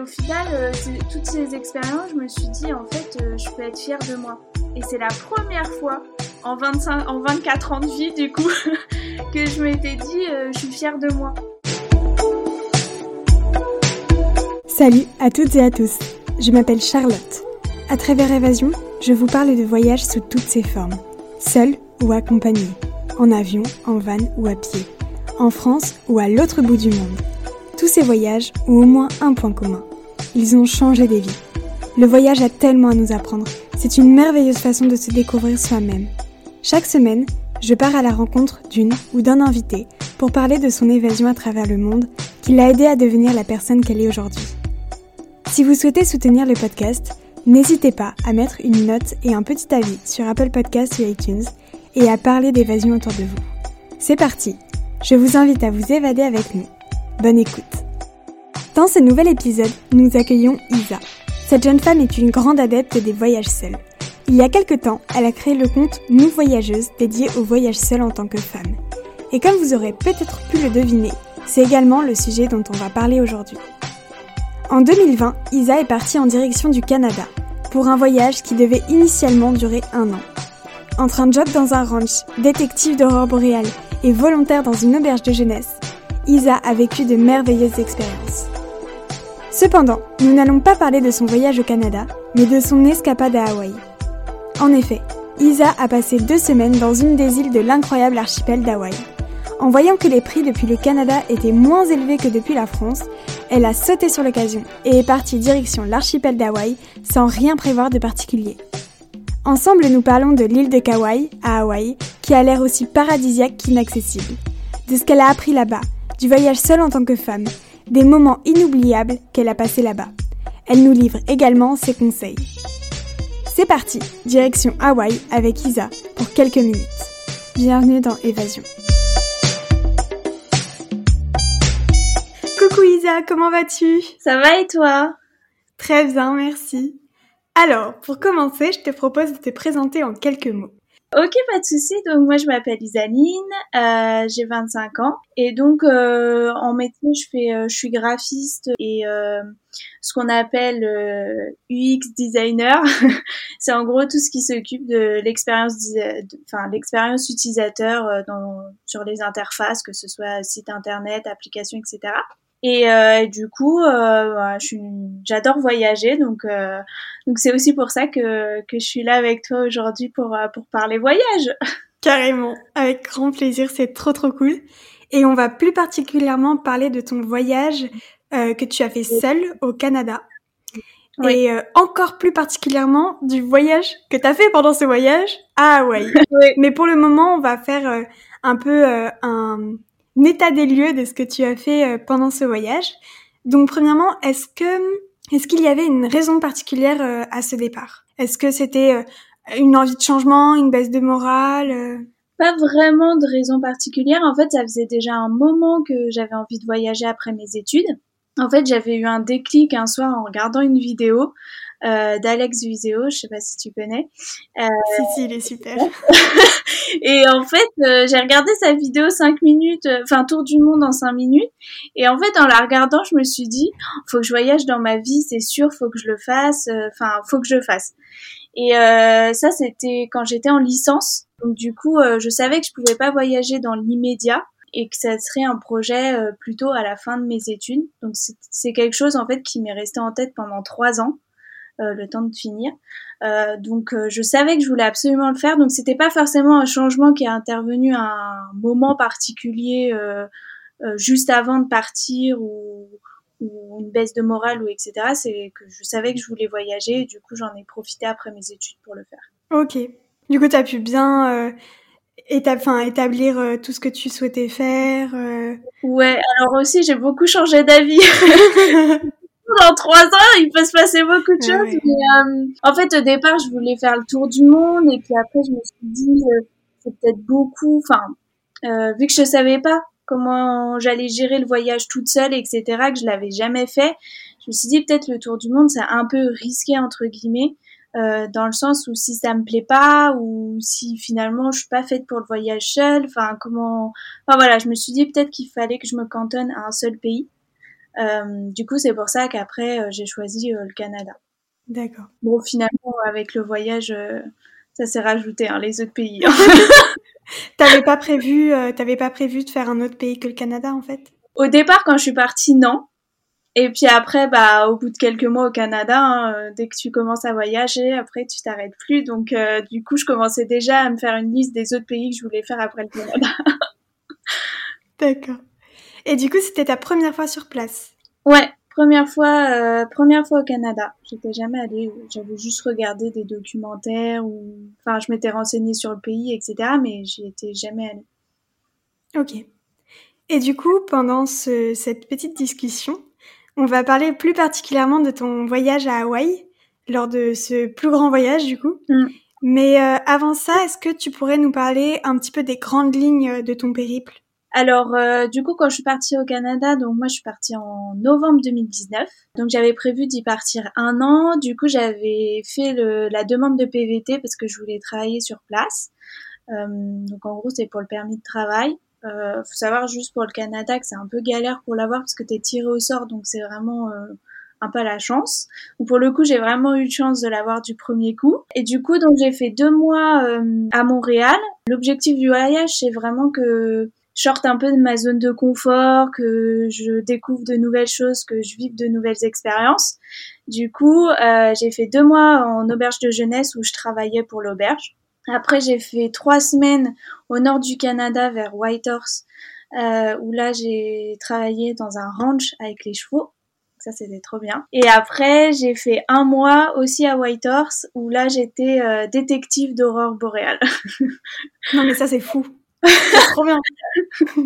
au final, euh, toutes ces expériences, je me suis dit, en fait, euh, je peux être fière de moi. Et c'est la première fois en, 25, en 24 ans de vie, du coup, que je m'étais dit, je suis fière de moi. Salut à toutes et à tous, je m'appelle Charlotte. À travers Évasion, je vous parle de voyages sous toutes ses formes, seul ou accompagné, en avion, en van ou à pied, en France ou à l'autre bout du monde. Tous ces voyages ont au moins un point commun. Ils ont changé des vies. Le voyage a tellement à nous apprendre. C'est une merveilleuse façon de se découvrir soi-même. Chaque semaine, je pars à la rencontre d'une ou d'un invité pour parler de son évasion à travers le monde qui l'a aidé à devenir la personne qu'elle est aujourd'hui. Si vous souhaitez soutenir le podcast, n'hésitez pas à mettre une note et un petit avis sur Apple Podcasts ou iTunes et à parler d'évasion autour de vous. C'est parti Je vous invite à vous évader avec nous. Bonne écoute Dans ce nouvel épisode, nous accueillons Isa. Cette jeune femme est une grande adepte des voyages seuls. Il y a quelque temps, elle a créé le compte Nous Voyageuses dédié au voyage seul en tant que femme. Et comme vous aurez peut-être pu le deviner, c'est également le sujet dont on va parler aujourd'hui. En 2020, Isa est partie en direction du Canada pour un voyage qui devait initialement durer un an. Entre un job dans un ranch, détective d'aurore boréale et volontaire dans une auberge de jeunesse, Isa a vécu de merveilleuses expériences. Cependant, nous n'allons pas parler de son voyage au Canada, mais de son escapade à Hawaï. En effet, Isa a passé deux semaines dans une des îles de l'incroyable archipel d'Hawaï. En voyant que les prix depuis le Canada étaient moins élevés que depuis la France, elle a sauté sur l'occasion et est partie direction l'archipel d'Hawaï sans rien prévoir de particulier. Ensemble, nous parlons de l'île de Kauai, à Hawaï, qui a l'air aussi paradisiaque qu'inaccessible, de ce qu'elle a appris là-bas, du voyage seul en tant que femme, des moments inoubliables qu'elle a passés là-bas. Elle nous livre également ses conseils. C'est parti, direction Hawaï avec Isa pour quelques minutes. Bienvenue dans Évasion. Coucou Isa, comment vas-tu? Ça va et toi? Très bien, merci. Alors, pour commencer, je te propose de te présenter en quelques mots. Ok, pas de souci. Donc moi je m'appelle Isaline, euh, j'ai 25 ans et donc euh, en métier je fais, euh, je suis graphiste et euh, ce qu'on appelle UX designer. C'est en gros tout ce qui s'occupe de l'expérience, enfin l'expérience utilisateur dans, sur les interfaces, que ce soit site internet, application, etc. Et euh, du coup, euh, j'adore voyager, donc euh, donc c'est aussi pour ça que que je suis là avec toi aujourd'hui pour euh, pour parler voyage. Carrément, avec grand plaisir, c'est trop trop cool. Et on va plus particulièrement parler de ton voyage euh, que tu as fait seul au Canada. Et euh, encore plus particulièrement du voyage que tu as fait pendant ce voyage à Hawaï. oui. Mais pour le moment, on va faire un peu un, état des lieux de ce que tu as fait euh, pendant ce voyage. Donc premièrement, est-ce que est-ce qu'il y avait une raison particulière euh, à ce départ? Est-ce que c'était euh, une envie de changement, une baisse de morale Pas vraiment de raison particulière. En fait, ça faisait déjà un moment que j'avais envie de voyager après mes études. En fait, j'avais eu un déclic un soir en regardant une vidéo d'Alex Vizeo, je sais pas si tu connais. Euh... Si, si, il est super. et en fait, euh, j'ai regardé sa vidéo 5 minutes, euh, enfin tour du monde en 5 minutes. Et en fait, en la regardant, je me suis dit, faut que je voyage dans ma vie, c'est sûr, faut que je le fasse. Euh, enfin, faut que je le fasse. Et ça, c'était quand j'étais en licence. Donc du coup, je savais que je pouvais pas voyager dans l'immédiat et que ça serait un projet plutôt à la fin de mes études. Donc c'est quelque chose en fait qui m'est resté en tête pendant trois ans. Euh, le temps de finir. Euh, donc euh, je savais que je voulais absolument le faire. Donc c'était pas forcément un changement qui est intervenu à un moment particulier juste avant de partir ou, une baisse de morale ou etc. C'est que je savais que je voulais voyager et du coup j'en ai profité après mes études pour le faire. Ok. Du coup tu as pu bien établir tout ce que tu souhaitais faire. Ouais, alors aussi j'ai beaucoup changé d'avis. dans trois ans, il peut se passer beaucoup de choses. Euh, en fait, au départ, je voulais faire le tour du monde, et puis après, je me suis dit, euh, c'est peut-être beaucoup. Enfin, euh, vu que je savais pas comment j'allais gérer le voyage toute seule, etc., que je l'avais jamais fait, je me suis dit peut-être le tour du monde, c'est un peu risqué entre guillemets. Euh, dans le sens où si ça me plaît pas ou si finalement je suis pas faite pour le voyage seul, enfin comment, enfin voilà, je me suis dit peut-être qu'il fallait que je me cantonne à un seul pays. Du coup, c'est pour ça qu'après, j'ai choisi le Canada. D'accord. Bon, finalement, avec le voyage, ça s'est rajouté, hein, les autres pays. Hein. t'avais pas prévu, t'avais pas prévu de faire un autre pays que le Canada, en fait? Au départ, quand je suis partie, non. Et puis après, bah, au bout de quelques mois au Canada, hein, euh, dès que tu commences à voyager, après tu t'arrêtes plus. Donc, euh, du coup, je commençais déjà à me faire une liste des autres pays que je voulais faire après le Canada. D'accord. Et du coup, c'était ta première fois sur place Ouais, première fois, euh, première fois au Canada. J'étais jamais allée. J'avais juste regardé des documentaires ou, enfin, je m'étais renseignée sur le pays, etc. Mais j'y étais jamais allée. Ok. Et du coup, pendant ce, cette petite discussion, on va parler plus particulièrement de ton voyage à Hawaï, lors de ce plus grand voyage du coup. Mm. Mais euh, avant ça, est-ce que tu pourrais nous parler un petit peu des grandes lignes de ton périple? Alors, euh, du coup, quand je suis partie au Canada, donc moi, je suis partie en novembre 2019. Donc, j'avais prévu d'y partir un an. Du coup, j'avais fait la demande de PVT parce que je voulais travailler sur place. Euh, donc, en gros, c'est pour le permis de travail. Euh, faut savoir juste pour le Canada que c'est un peu galère pour l'avoir parce que t'es tiré au sort, donc c'est vraiment euh, un peu la chance. Pour le coup, j'ai vraiment eu chance de l'avoir du premier coup. Et du coup, donc j'ai fait deux mois euh, à Montréal. L'objectif du voyage, c'est vraiment que sorte un peu de ma zone de confort, que je découvre de nouvelles choses, que je vive de nouvelles expériences. Du coup, euh, j'ai fait deux mois en auberge de jeunesse où je travaillais pour l'auberge. Après, j'ai fait trois semaines au nord du Canada, vers Whitehorse, euh, où là, j'ai travaillé dans un ranch avec les chevaux. Ça, c'était trop bien. Et après, j'ai fait un mois aussi à Whitehorse, où là, j'étais euh, détective d'aurore boréale. non, mais ça, c'est fou. Trop bien.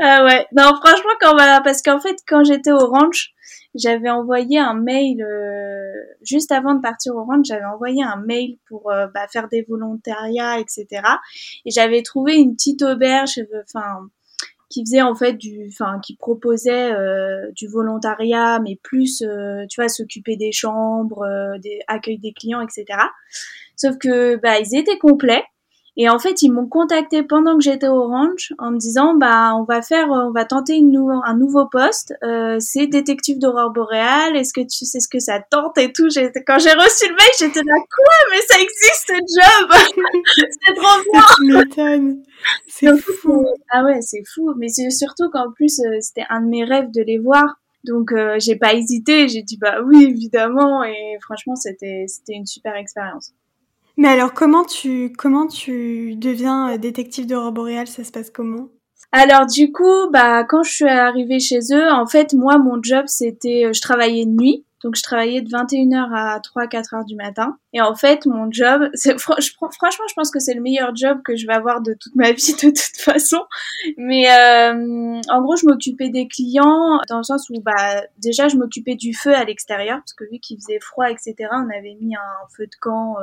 ah ouais. Non, franchement, quand va, parce qu'en fait, quand j'étais au ranch, j'avais envoyé un mail euh, juste avant de partir au ranch, j'avais envoyé un mail pour euh, bah, faire des volontariats, etc. Et j'avais trouvé une petite auberge, enfin qui faisait en fait du, enfin qui proposait euh, du volontariat, mais plus, tu vois, s'occuper des chambres, des accueil des clients, etc. Sauf que bah ils étaient complets. Et en fait, ils m'ont contacté pendant que j'étais au ranch en me disant bah on va faire, on va tenter une un nouveau poste. Euh, c'est détective d'aurore boréale. Est-ce que tu sais ce que ça tente et tout? Quand j'ai reçu le mail, j'étais là quoi? Mais ça existe ce job C'est trop bien. C'est fou. ah ouais, c'est fou. Mais c'est surtout qu'en plus euh, c'était un de mes rêves de les voir. Donc euh, j'ai pas hésité. J'ai dit bah oui évidemment. Et franchement c'était c'était une super expérience. Mais alors, comment tu, comment tu deviens euh, détective d'aurore boréale Ça se passe comment? Alors du coup, bah quand je suis arrivée chez eux, en fait moi mon job c'était euh, je travaillais de nuit. Donc je travaillais de 21h à 3-4 heures du matin. Et en fait, mon job, c'est, franchement, je pense que c'est le meilleur job que je vais avoir de toute ma vie de toute façon. Mais euh, en gros, je m'occupais des clients dans le sens où bah déjà je m'occupais du feu à l'extérieur parce que vu qu'il faisait froid, etc. On avait mis un feu de camp.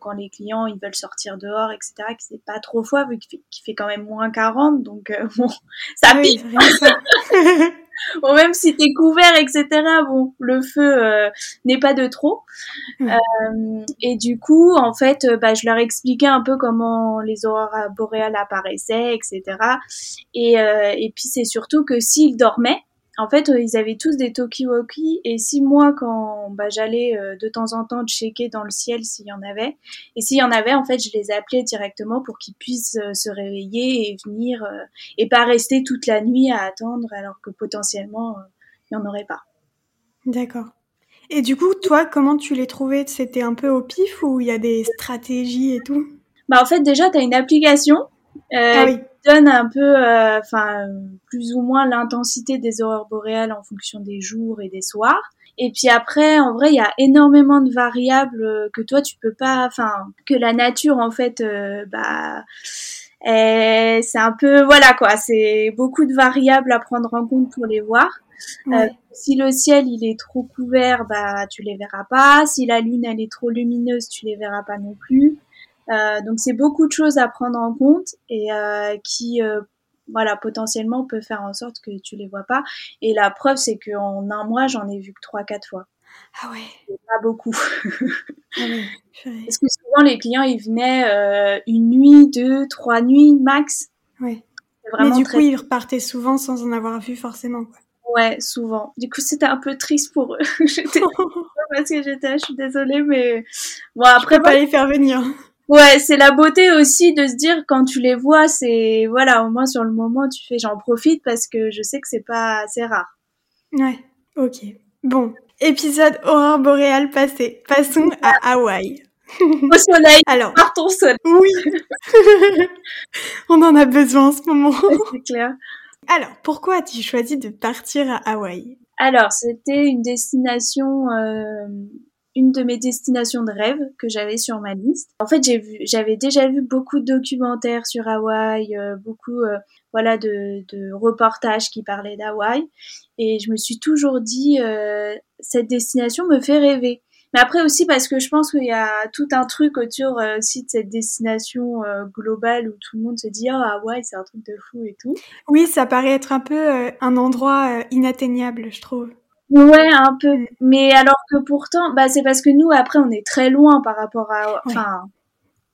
Quand les clients ils veulent sortir dehors, etc. Que c'est pas trop froid vu qu'il fait, quand même moins 40, donc euh, bon, ça pique. bon, même si t'es couvert, etc. Bon, le feu euh, n'est pas de trop. et du coup, en fait, bah, je leur expliquais un peu comment les aurores boréales apparaissaient, etc. Et, et puis c'est surtout que s'ils dormaient, en fait, euh, ils avaient tous des talkie-walkie et si moi, quand bah, j'allais euh, de temps en temps checker dans le ciel s'il y en avait, et s'il y en avait, en fait, je les appelais directement pour qu'ils puissent euh, se réveiller et venir et pas rester toute la nuit à attendre alors que potentiellement il n'y en aurait pas. D'accord. Et du coup, toi, comment tu les trouvais? C'était un peu au pif ou il y a des stratégies et tout? Bah en fait, déjà, tu as une application ah oui donne un peu, euh, enfin, plus ou moins l'intensité des aurores boréales en fonction des jours et des soirs. Et puis après, en vrai, il y a énormément de variables euh, que toi tu peux pas, enfin, que la nature en fait, euh, bah, c'est un peu, voilà quoi, c'est beaucoup de variables à prendre en compte pour les voir. si le ciel il est trop couvert, bah tu les verras pas. Si la lune elle est trop lumineuse, tu les verras pas non plus. Euh, donc c'est beaucoup de choses à prendre en compte et euh, qui euh, voilà, potentiellement peut faire en sorte que tu les vois pas. Et la preuve, c'est qu'en un mois, j'en ai vu que trois, quatre fois. Ah ouais. Pas beaucoup. ah Parce que souvent, les clients, ils venaient une nuit, deux, trois nuits max. Ouais. Mais du coup, ils repartaient souvent sans en avoir vu forcément. Quoi. Ouais, souvent. Du coup, c'était un peu triste pour eux. parce que j'étais, je suis désolée, mais bon après je pas les faire venir. Ouais, c'est la beauté aussi de se dire quand tu les vois, c'est voilà, au moins sur le moment, tu fais j'en profite parce que je sais que c'est pas assez rare. Ouais, ok. Bon, épisode aurore boréale passé. Passons à Hawaï. Au soleil. Alors, partons soleil. Oui. On en a besoin en ce moment. c'est clair. Alors, pourquoi as-tu choisi de partir à Hawaï? Alors, c'était une destination euh, une de mes destinations de rêve que j'avais sur ma liste. En fait, j'avais déjà vu beaucoup de documentaires sur Hawaï, euh, beaucoup, euh, voilà, de, de, reportages qui parlaient d'Hawaï, et je me suis toujours dit, euh, cette destination me fait rêver. Mais après aussi parce que je pense qu'il y a tout un truc autour aussi de cette destination globale où tout le monde se dit oh Hawaï c'est un truc de fou et tout. Oui, ça paraît être un peu un endroit inatteignable, je trouve. Ouais, un peu. Mais alors que pourtant, bah, c'est parce que nous, après, on est très loin par rapport à, enfin,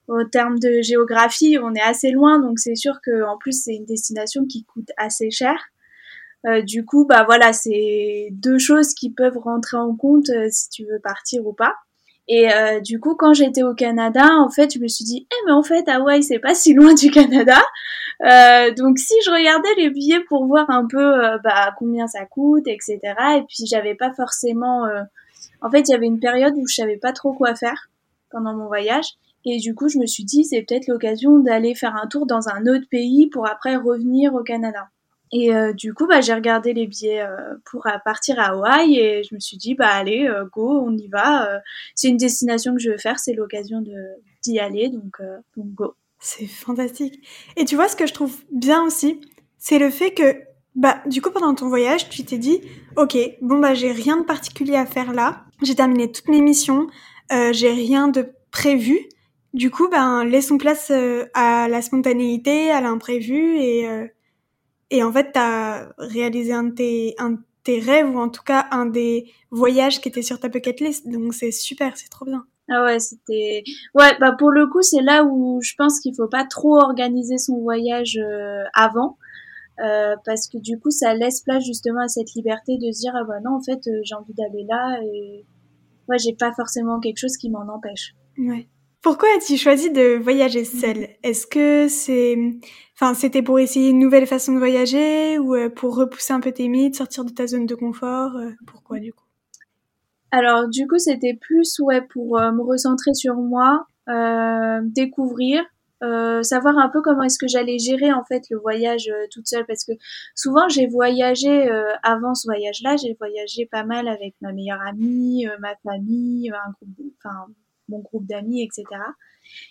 au terme de géographie, on est assez loin, donc c'est sûr que, en plus, c'est une destination qui coûte assez cher. Euh, du coup, bah voilà, c'est deux choses qui peuvent rentrer en compte euh, si tu veux partir ou pas. Et euh, du coup, quand j'étais au Canada, en fait, je me suis dit, eh mais en fait, Hawaï, c'est pas si loin du Canada. Euh, donc, si je regardais les billets pour voir un peu euh, bah, combien ça coûte, etc. Et puis, j'avais pas forcément. Euh, en fait, il y avait une période où je savais pas trop quoi faire pendant mon voyage. Et du coup, je me suis dit, c'est peut-être l'occasion d'aller faire un tour dans un autre pays pour après revenir au Canada. Et euh, du coup, bah, j'ai regardé les billets euh, pour partir à Hawaï et je me suis dit, bah allez, go, on y va. c'est une destination que je veux faire, c'est l'occasion d'y aller, donc, donc go. C'est fantastique. Et tu vois, ce que je trouve bien aussi, c'est le fait que, bah, du coup, pendant ton voyage, tu t'es dit, ok, bon, bah, j'ai rien de particulier à faire là. J'ai terminé toutes mes missions, j'ai rien de prévu. Du coup, ben, laissons place à la spontanéité, à l'imprévu et et en fait, tu as réalisé un de, tes, un tes rêves, ou en tout cas un des voyages qui était sur ta bucket list. Donc c'est super, c'est trop bien. Ah ouais, c'était... Ouais, bah pour le coup, c'est là où je pense qu'il faut pas trop organiser son voyage euh, avant. Euh, parce que du coup, ça laisse place justement à cette liberté de se dire, ah bah non, en fait, euh, j'ai envie d'aller là et ouais, j'ai pas forcément quelque chose qui m'en empêche. Ouais. Pourquoi as-tu choisi de voyager seule? Est-ce que c'est, enfin, c'était pour essayer une nouvelle façon de voyager ou pour repousser un peu tes mythes, sortir de ta zone de confort Pourquoi du coup? Alors du coup, c'était plus ouais pour euh, me recentrer sur moi, découvrir, savoir un peu comment est-ce que j'allais gérer en fait le voyage toute seule parce que souvent j'ai voyagé avant ce voyage-là, j'ai voyagé pas mal avec ma meilleure amie, ma famille, un groupe, enfin mon groupe d'amis, etc.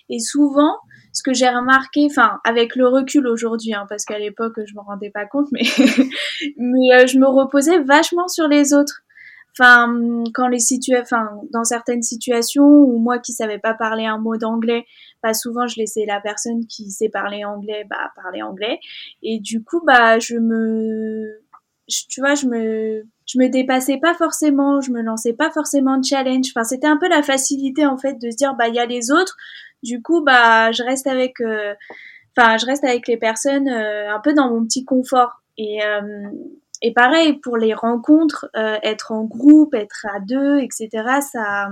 Et souvent, ce que j'ai remarqué, enfin, avec le recul aujourd'hui, hein, parce qu'à l'époque, je me rendais pas compte, mais, mais euh, je me reposais vachement sur les autres. Enfin, quand les situations, enfin, dans certaines situations où moi qui savais pas parler un mot d'anglais, pas souvent je laissais la personne qui sait parler anglais, bah, parler anglais. Et du coup, bah, je me, tu vois, je me, je me dépassais pas forcément, je me lançais pas forcément de challenge. Enfin, c'était un peu la facilité en fait de se dire bah il y a les autres, du coup bah je reste avec, euh, enfin je reste avec les personnes euh, un peu dans mon petit confort. Et euh, et pareil pour les rencontres, être en groupe, être à deux, etc. Ça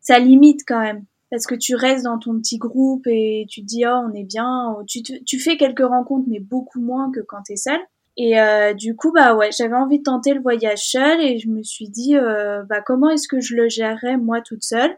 ça limite quand même parce que tu restes dans ton petit groupe et tu te dis oh on est bien, tu, tu fais quelques rencontres mais beaucoup moins que quand tu es seul. Et euh, du coup, bah ouais, j'avais envie de tenter le voyage seul et je me suis dit, euh, bah comment est-ce que je le gérerais moi toute seule?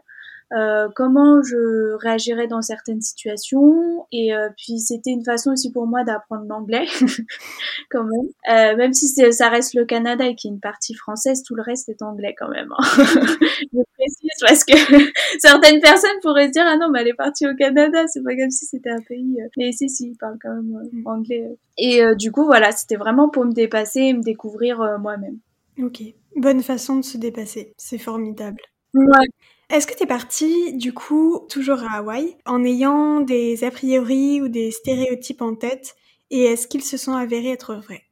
Euh, comment je réagirais dans certaines situations. Et euh, puis c'était une façon aussi pour moi d'apprendre l'anglais quand même. Euh, même si ça reste le Canada et qu'il y a une partie française tout le reste est anglais quand même hein. je précise parce que certaines personnes pourraient se dire ah non mais elle est partie au Canada c'est pas comme si c'était un pays mais si si ils parlent quand même mm. anglais et du coup voilà c'était vraiment pour me dépasser et me découvrir moi-même. Ok. Bonne façon de se dépasser. C'est formidable. Ouais est-ce que tu es partie, du coup, toujours à Hawaï, en ayant des a priori ou des stéréotypes en tête, et est-ce qu'ils se sont avérés être vrais?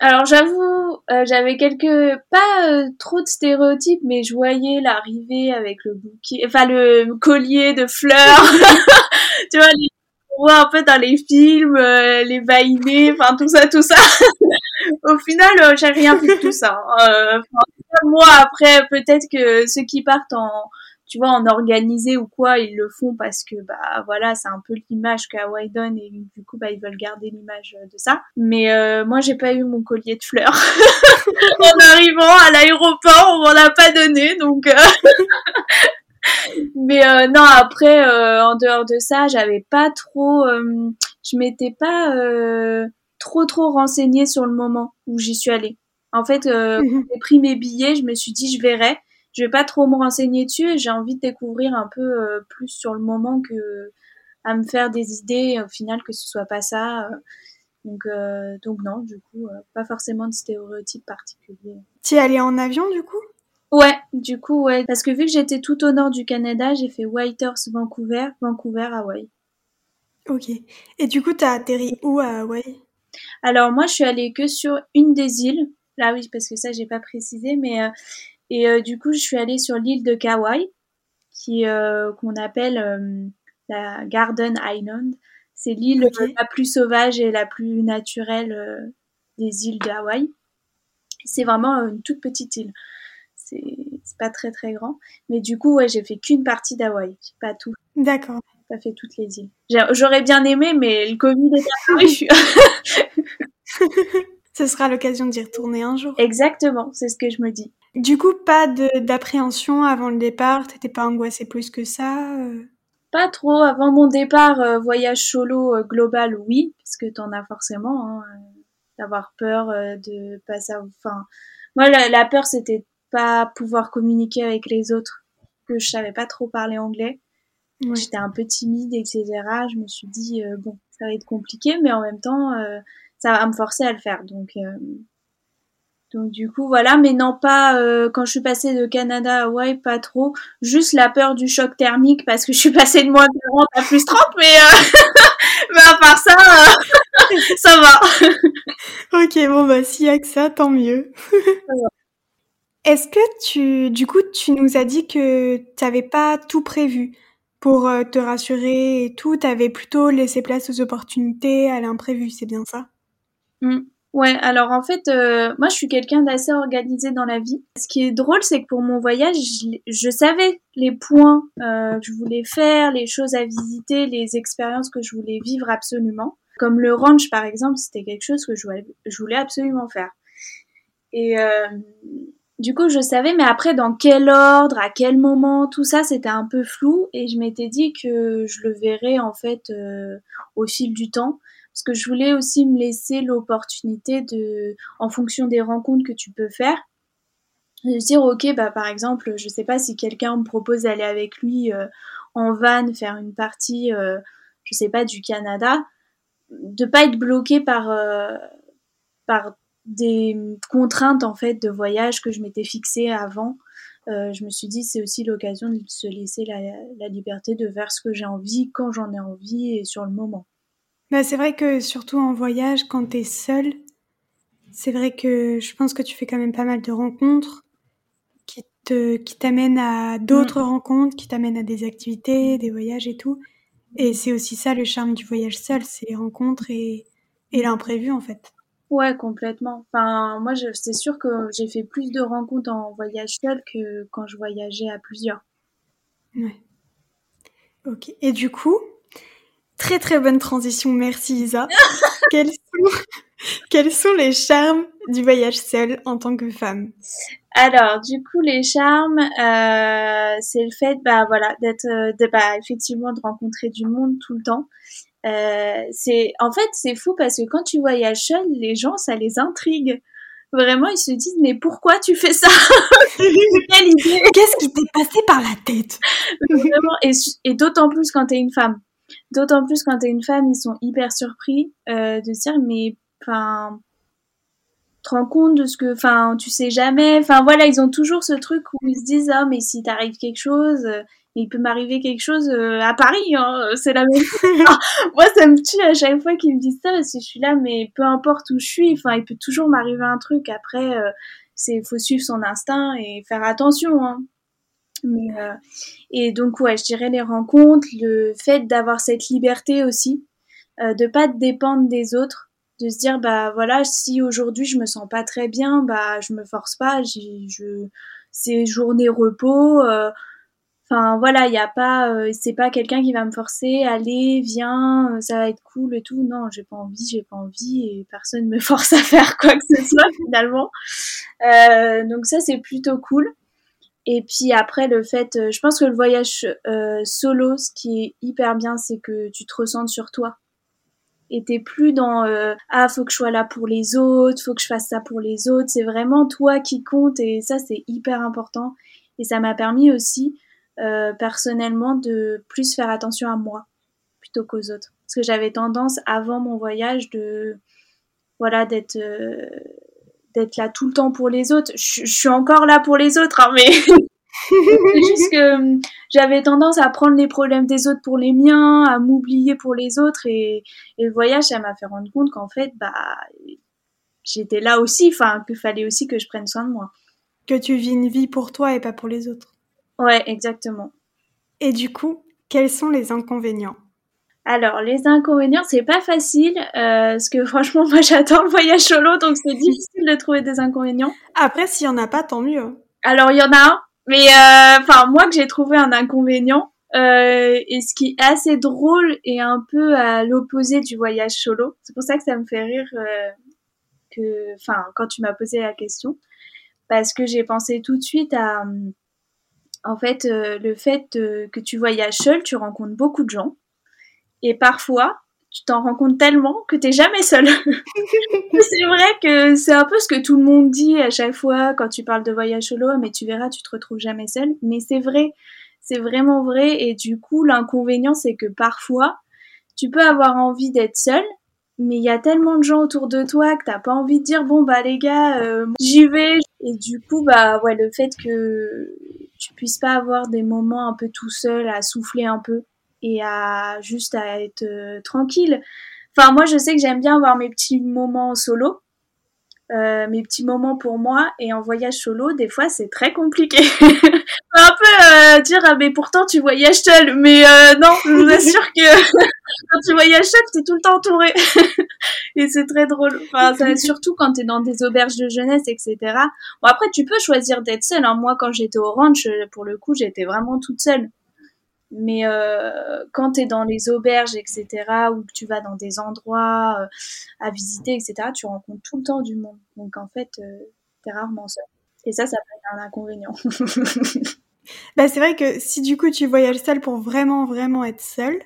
Alors j'avoue, euh, j'avais quelques pas euh, trop de stéréotypes, mais je voyais l'arrivée avec le bouquet, enfin le collier de fleurs. tu vois, les, voit un peu dans les films, euh, les vainés, enfin tout ça, tout ça. au final, j'ai rien vu de tout ça. Euh, moi, après, peut-être que ceux qui partent en, tu vois, en organisé ou quoi, ils le font parce que, bah, voilà, c'est un peu l'image qu'Hawaii donne et du coup, bah, ils veulent garder l'image de ça. Mais euh, moi, j'ai pas eu mon collier de fleurs. en arrivant à l'aéroport, on m'en a pas donné, donc. Euh, mais euh, non, après, euh, en dehors de ça, j'avais pas trop, euh, je m'étais pas trop trop renseignée sur le moment où j'y suis allée. En fait, mmh j'ai pris mes billets, je me suis dit je verrai. Je vais pas trop me renseigner dessus et j'ai envie de découvrir un peu plus sur le moment que à me faire des idées au final que ce soit pas ça. donc donc non, du coup, pas forcément de stéréotypes particuliers. Tu es allée en avion du coup? Ouais, du coup, ouais. Parce que vu que j'étais tout au nord du Canada, j'ai fait Whitehorse, Vancouver, Vancouver, Hawaï. Ok. Et du coup, t'as atterri où à Hawaï? Alors, moi, je suis allée que sur une des îles. Là, oui, parce que ça, j'ai pas précisé, mais. Euh, et euh, du coup, je suis allée sur l'île de Kauai, qui euh, qu'on appelle la Garden Island. C'est l'île la plus sauvage et la plus naturelle des îles de Hawaï. C'est vraiment une toute petite île c'est pas très très grand. Mais du coup, ouais, j'ai fait qu'une partie d'Hawaï, pas tout. D'accord. Pas fait toutes les îles. J'aurais bien aimé, mais le Covid est apparu. Ce sera l'occasion d'y retourner un jour. Exactement, c'est ce que je me dis. Du coup, pas d'appréhension avant le départ? T'étais pas angoissée plus que ça euh? Pas trop. Avant mon départ, euh, voyage solo euh, global, oui, parce que t'en as forcément. Hein, D'avoir peur de pas savoir. Enfin, moi, la peur, c'était pas pouvoir communiquer avec les autres, que je savais pas trop parler anglais. J'étais un peu timide, etc. Je me suis dit, bon, ça va être compliqué, mais en même temps, ça va me forcer à le faire. Donc, euh, donc du coup, voilà. Mais non, pas quand je suis passée de Canada à Hawaï, pas trop. Juste la peur du choc thermique parce que je suis passée de moins 40 à plus 30, mais, mais à part ça, ça va. ok, bon, bah, s'il y a que ça, tant mieux. Est-ce que tu, du coup, tu nous as dit que tu n'avais pas tout prévu pour euh, te rassurer et tout, tu avais plutôt laissé place aux opportunités, à l'imprévu, c'est bien ça? Mmh. Ouais, alors en fait, euh, moi je suis quelqu'un d'assez organisé dans la vie. Ce qui est drôle, c'est que pour mon voyage, je, savais les points euh, que je voulais faire, les choses à visiter, les expériences que je voulais vivre absolument. Comme le ranch par exemple, c'était quelque chose que je voulais, absolument faire. Et, du coup, je savais, mais après, dans quel ordre, à quel moment, tout ça, c'était un peu flou. Et je m'étais dit que je le verrais, en fait, euh, au fil du temps. Parce que je voulais aussi me laisser l'opportunité de, en fonction des rencontres que tu peux faire, de dire, ok, bah, par exemple, je sais pas si quelqu'un me propose d'aller avec lui euh, en van, faire une partie, euh, je sais pas, du Canada, de pas être bloqué par, par des contraintes en fait de voyage que je m'étais fixée avant. Euh, je me suis dit c'est aussi l'occasion de se laisser la, liberté de faire ce que j'ai envie quand j'en ai envie et sur le moment. Bah, c'est vrai que surtout en voyage, quand tu es seul, c'est vrai que je pense que tu fais quand même pas mal de rencontres qui te qui t'amènent à d'autres mm. rencontres, qui t'amènent à des activités, des voyages et tout. Et c'est aussi ça le charme du voyage seul, c'est les rencontres et, et l'imprévu en fait. Ouais, complètement. Enfin, moi, c'est sûr que j'ai fait plus de rencontres en voyage seul que quand je voyageais à plusieurs. Ouais. Ok. Et du coup, très très bonne transition. Merci Isa. quels, sont, quels sont les charmes du voyage seul en tant que femme? Alors, du coup, les charmes, euh, c'est le fait, bah voilà, d'être, euh, de, bah, effectivement, de rencontrer du monde tout le temps. Euh, c'est en fait c'est fou parce que quand tu voyages seul, les gens ça les intrigue. Vraiment, ils se disent mais pourquoi tu fais ça? Qu'est-ce qui t'est passé par la tête? Vraiment, et, et d'autant plus quand t'es une femme. D'autant plus quand t'es une femme, ils sont hyper surpris euh, de se dire mais enfin te rends compte de ce que enfin tu sais jamais enfin voilà ils ont toujours ce truc où ils se disent ah mais si t'arrive quelque chose il peut m'arriver quelque chose euh, à Paris, hein, c'est la même chose. Ah, moi, ça me tue à chaque fois qu'ils me disent ça, parce que je suis là, mais peu importe où je suis, enfin, il peut toujours m'arriver un truc. Après, euh, c'est faut suivre son instinct et faire attention. Hein. Euh, et donc, ouais, je dirais les rencontres, le fait d'avoir cette liberté aussi, euh, de pas dépendre des autres, de se dire bah voilà si aujourd'hui je me sens pas très bien bah je me force pas je c'est journée repos euh, enfin voilà il y a pas euh, c'est pas quelqu'un qui va me forcer allez viens ça va être cool et tout. Non j'ai pas envie j'ai pas envie et personne me force à faire quoi que ce soit finalement. Donc ça c'est plutôt cool et puis après le fait je pense que le voyage solo ce qui est hyper bien c'est que tu te ressentes sur toi et t'es plus dans euh, ah faut que je sois là pour les autres, faut que je fasse ça pour les autres. C'est vraiment toi qui compte et ça c'est hyper important. Et ça m'a permis aussi euh, personnellement de plus faire attention à moi plutôt qu'aux autres. Parce que j'avais tendance avant mon voyage de voilà d'être euh, d'être là tout le temps pour les autres. Je, suis encore là pour les autres, hein, mais c'est juste que hum, j'avais tendance à prendre les problèmes des autres pour les miens, à m'oublier pour les autres. Et, le voyage, ça m'a fait rendre compte qu'en fait, bah, j'étais là aussi, enfin, qu'il fallait aussi que je prenne soin de moi. Que tu vis une vie pour toi et pas pour les autres. Ouais, exactement. Et du coup, quels sont les inconvénients? Alors, les inconvénients, c'est pas facile, euh, parce que franchement, moi j'adore le voyage solo, donc c'est difficile de trouver des inconvénients. Après, s'il y en a pas, tant mieux. Alors, il y en a un, mais euh, enfin, moi que j'ai trouvé un inconvénient, euh, et ce qui est assez drôle et un peu à l'opposé du voyage solo. C'est pour ça que ça me fait rire euh, que, enfin, quand tu m'as posé la question, parce que j'ai pensé tout de suite à, en fait, le fait que tu voyages seul, tu rencontres beaucoup de gens, et parfois, tu t'en rends compte tellement que t'es jamais seul. c'est vrai que c'est un peu ce que tout le monde dit à chaque fois quand tu parles de voyage solo, mais tu verras, tu te retrouves jamais seul. Mais c'est vrai, c'est vraiment vrai. Et du coup, l'inconvénient, c'est que parfois, tu peux avoir envie d'être seul, mais il y a tellement de gens autour de toi que t'as pas envie de dire bon bah les gars, euh, j'y vais. Et du coup, bah ouais, le fait que tu puisses pas avoir des moments un peu tout seul à souffler un peu et à juste à être euh, tranquille. Enfin, moi, je sais que j'aime bien avoir mes petits moments solo, euh, mes petits moments pour moi. Et en voyage solo, des fois, c'est très compliqué. un peu euh, dire, ah, mais pourtant, tu voyages seul. Mais euh, non, je vous assure que quand tu voyages seul, t'es tout le temps entouré. et c'est très drôle. Enfin, surtout quand t'es dans des auberges de jeunesse, etc. Bon, après, tu peux choisir d'être seul. Hein. Moi, quand j'étais au ranch, pour le coup, j'étais vraiment toute seule. Mais euh, quand tu es dans les auberges, etc., ou que tu vas dans des endroits euh, à visiter, etc., tu rencontres tout le temps du monde. Donc en fait, euh, tu es rarement seul. Et ça, ça peut être un inconvénient. bah, c'est vrai que si du coup tu voyages seul pour vraiment, vraiment être seul,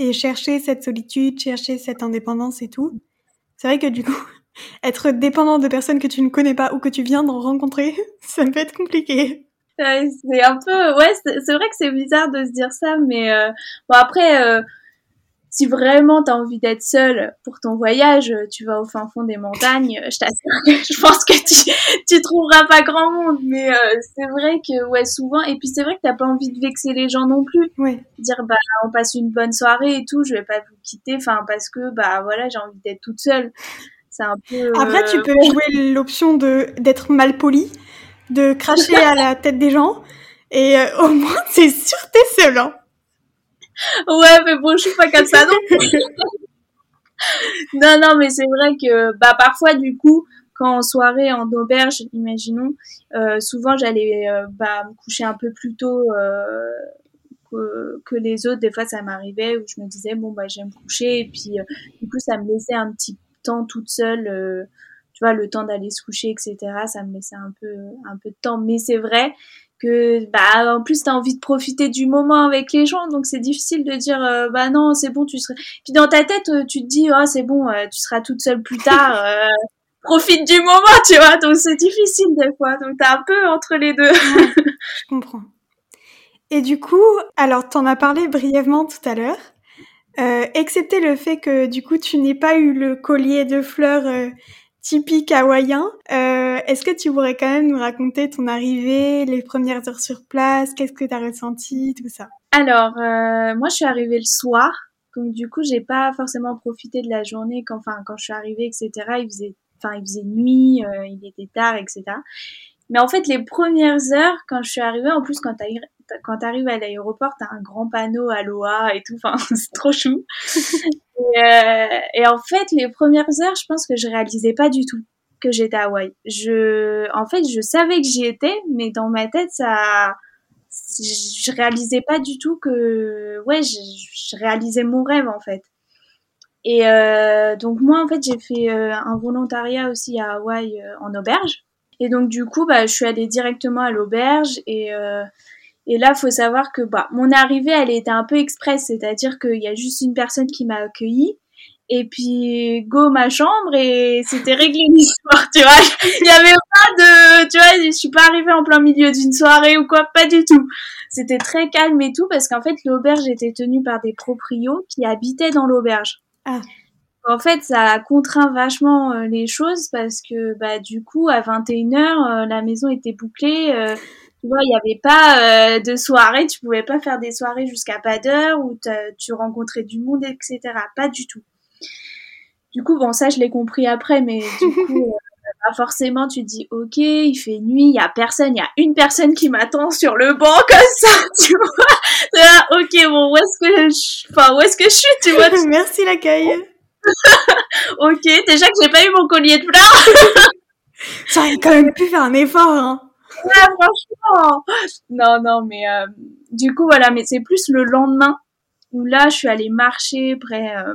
et chercher cette solitude, chercher cette indépendance et tout, c'est vrai que du coup, être dépendant de personnes que tu ne connais pas ou que tu viens de rencontrer, ça peut être compliqué c'est un peu, ouais, c'est vrai que c'est bizarre de se dire ça, mais euh, bon après, euh, si vraiment t'as envie d'être seule pour ton voyage, tu vas au fin fond des montagnes. Je t'assure, je pense que tu, tu trouveras pas grand monde, mais euh, c'est vrai que ouais souvent, et puis c'est vrai que t'as pas envie de vexer les gens non plus. Oui. Dire bah on passe une bonne soirée et tout, je vais pas vous quitter, enfin parce que bah voilà j'ai envie d'être toute seule. C'est un peu. Après tu peux jouer l'option de d'être mal poli de cracher à la tête des gens. Et euh, au moins, c'est sûr, t'es seul. Hein. Ouais, mais bon, je suis pas comme ça non non, non, mais c'est vrai que bah parfois, du coup, quand en soirée, en auberge, imaginons, euh, souvent j'allais euh, bah, me coucher un peu plus tôt que, que, les autres. Des fois, ça m'arrivait où je me disais, bon, bah, je vais me coucher. Et puis, du coup, ça me laissait un petit temps toute seule vois, le temps d'aller se coucher, etc. Ça me laissait un peu, un peu de temps. Mais c'est vrai que, bah, en plus, t'as envie de profiter du moment avec les gens, donc c'est difficile de dire, euh, bah non, c'est bon, tu serais. Puis dans ta tête, euh, tu te dis, oh, c'est bon, euh, tu seras toute seule plus tard. profite du moment, tu vois. Donc c'est difficile des fois. Donc t'es un peu entre les deux. je comprends. Et du coup, alors t'en as parlé brièvement tout à l'heure. Euh, excepté le fait que du coup tu n'aies pas eu le collier de fleurs typique hawaïen. Euh, Est-ce que tu pourrais quand même nous raconter ton arrivée, les premières heures sur place, qu'est-ce que tu as ressenti, tout ça? Alors, euh, moi je suis arrivée le soir, donc du coup j'ai pas forcément profité de la journée quand, enfin, quand je suis arrivée, etc. Il faisait, enfin, il faisait nuit, euh, il était tard, etc. Mais en fait, les premières heures, quand je suis arrivée, en plus, quand tu quand t'arrives à l'aéroport, t'as un grand panneau Aloha et tout. Enfin, c'est trop chou. et, euh, et, en fait, les premières heures, je pense que je réalisais pas du tout que j'étais à Hawaï. Je, en fait, je savais que j'y étais, mais dans ma tête, ça, je réalisais pas du tout que, ouais, je, réalisais mon rêve en fait. Et euh, donc moi, en fait, j'ai fait euh, un volontariat aussi à Hawaï en auberge. Et donc du coup, bah, je suis allée directement à l'auberge et et là, faut savoir que bah, mon arrivée, elle était un peu express, c'est-à-dire qu'il y a juste une personne qui m'a accueillie et puis go ma chambre et c'était réglé l'histoire, tu vois. Il y avait pas de, tu vois, je suis pas arrivée en plein milieu d'une soirée ou quoi, pas du tout. C'était très calme et tout parce qu'en fait l'auberge était tenue par des proprios qui habitaient dans l'auberge. Ah. En fait, ça a contraint vachement euh, les choses parce que bah du coup à 21h euh, la maison était bouclée euh, tu vois, il n'y avait pas de soirée, tu pouvais pas faire des soirées jusqu'à pas d'heure où tu rencontrais du monde, etc. Pas du tout. Du coup, bon, ça, je l'ai compris après, mais du coup, bah, forcément, tu te dis, ok, il fait nuit, il y a personne, il y a une personne qui m'attend sur le banc comme ça, tu vois. Là, ok, bon, où est-ce que je, enfin, où est-ce que je suis, tu vois. Merci l'accueil. ok, déjà que j'ai pas eu mon collier de fleurs. J'aurais quand même pu faire un effort, hein. Franchement. Non, non, mais euh, du coup, voilà, mais c'est plus le lendemain où là, je suis allée marcher près, euh,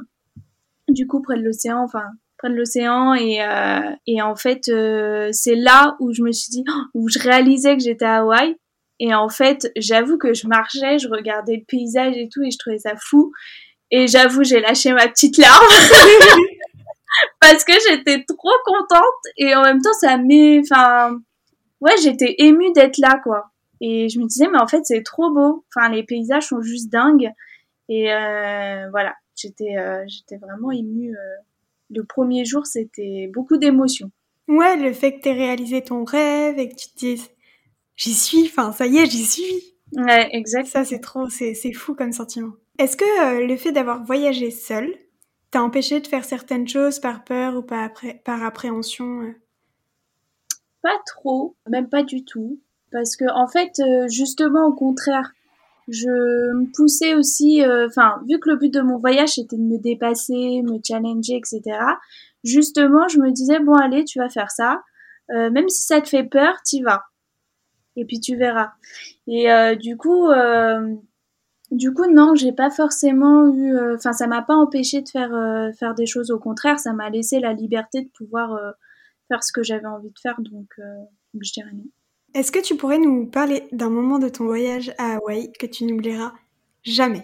du coup, près de l'océan, enfin, près de l'océan, et, euh, et en fait, c'est là où je me suis dit, où je réalisais que j'étais à Hawaï. Et en fait, j'avoue que je marchais, je regardais le paysage et tout, et je trouvais ça fou. Et j'avoue, j'ai lâché ma petite larme. parce que j'étais trop contente et en même temps ça m'est enfin ouais j'étais émue d'être là quoi. Et je me disais mais en fait c'est trop beau. Enfin les paysages sont juste dingues. Et euh, voilà. J'étais euh, j'étais vraiment émue euh. le premier jour c'était beaucoup d'émotions. Ouais le fait que tu aies réalisé ton rêve et que tu te dises j'y suis enfin ça y est j'y suis. Ouais exact. Ça c'est trop c'est fou comme sentiment. Est-ce que le fait d'avoir voyagé seul t'a empêché de faire certaines choses par peur ou par, par appréhension? Pas trop, même pas du tout. Parce que, en fait, euh, justement, au contraire, je me poussais aussi, euh, enfin, vu que le but de mon voyage était de me dépasser, me challenger, etc., justement, je me disais, bon, allez, tu vas faire ça. même si ça te fait peur, t'y vas. Et puis tu verras. Et du coup, du coup, non, j'ai pas forcément eu. Euh, enfin, ça m'a pas empêché de faire euh, faire des choses. Au contraire, ça m'a laissé la liberté de pouvoir euh, faire ce que j'avais envie de faire. Donc, donc je dirais non. Est-ce que tu pourrais nous parler d'un moment de ton voyage à Hawaï que tu n'oublieras jamais?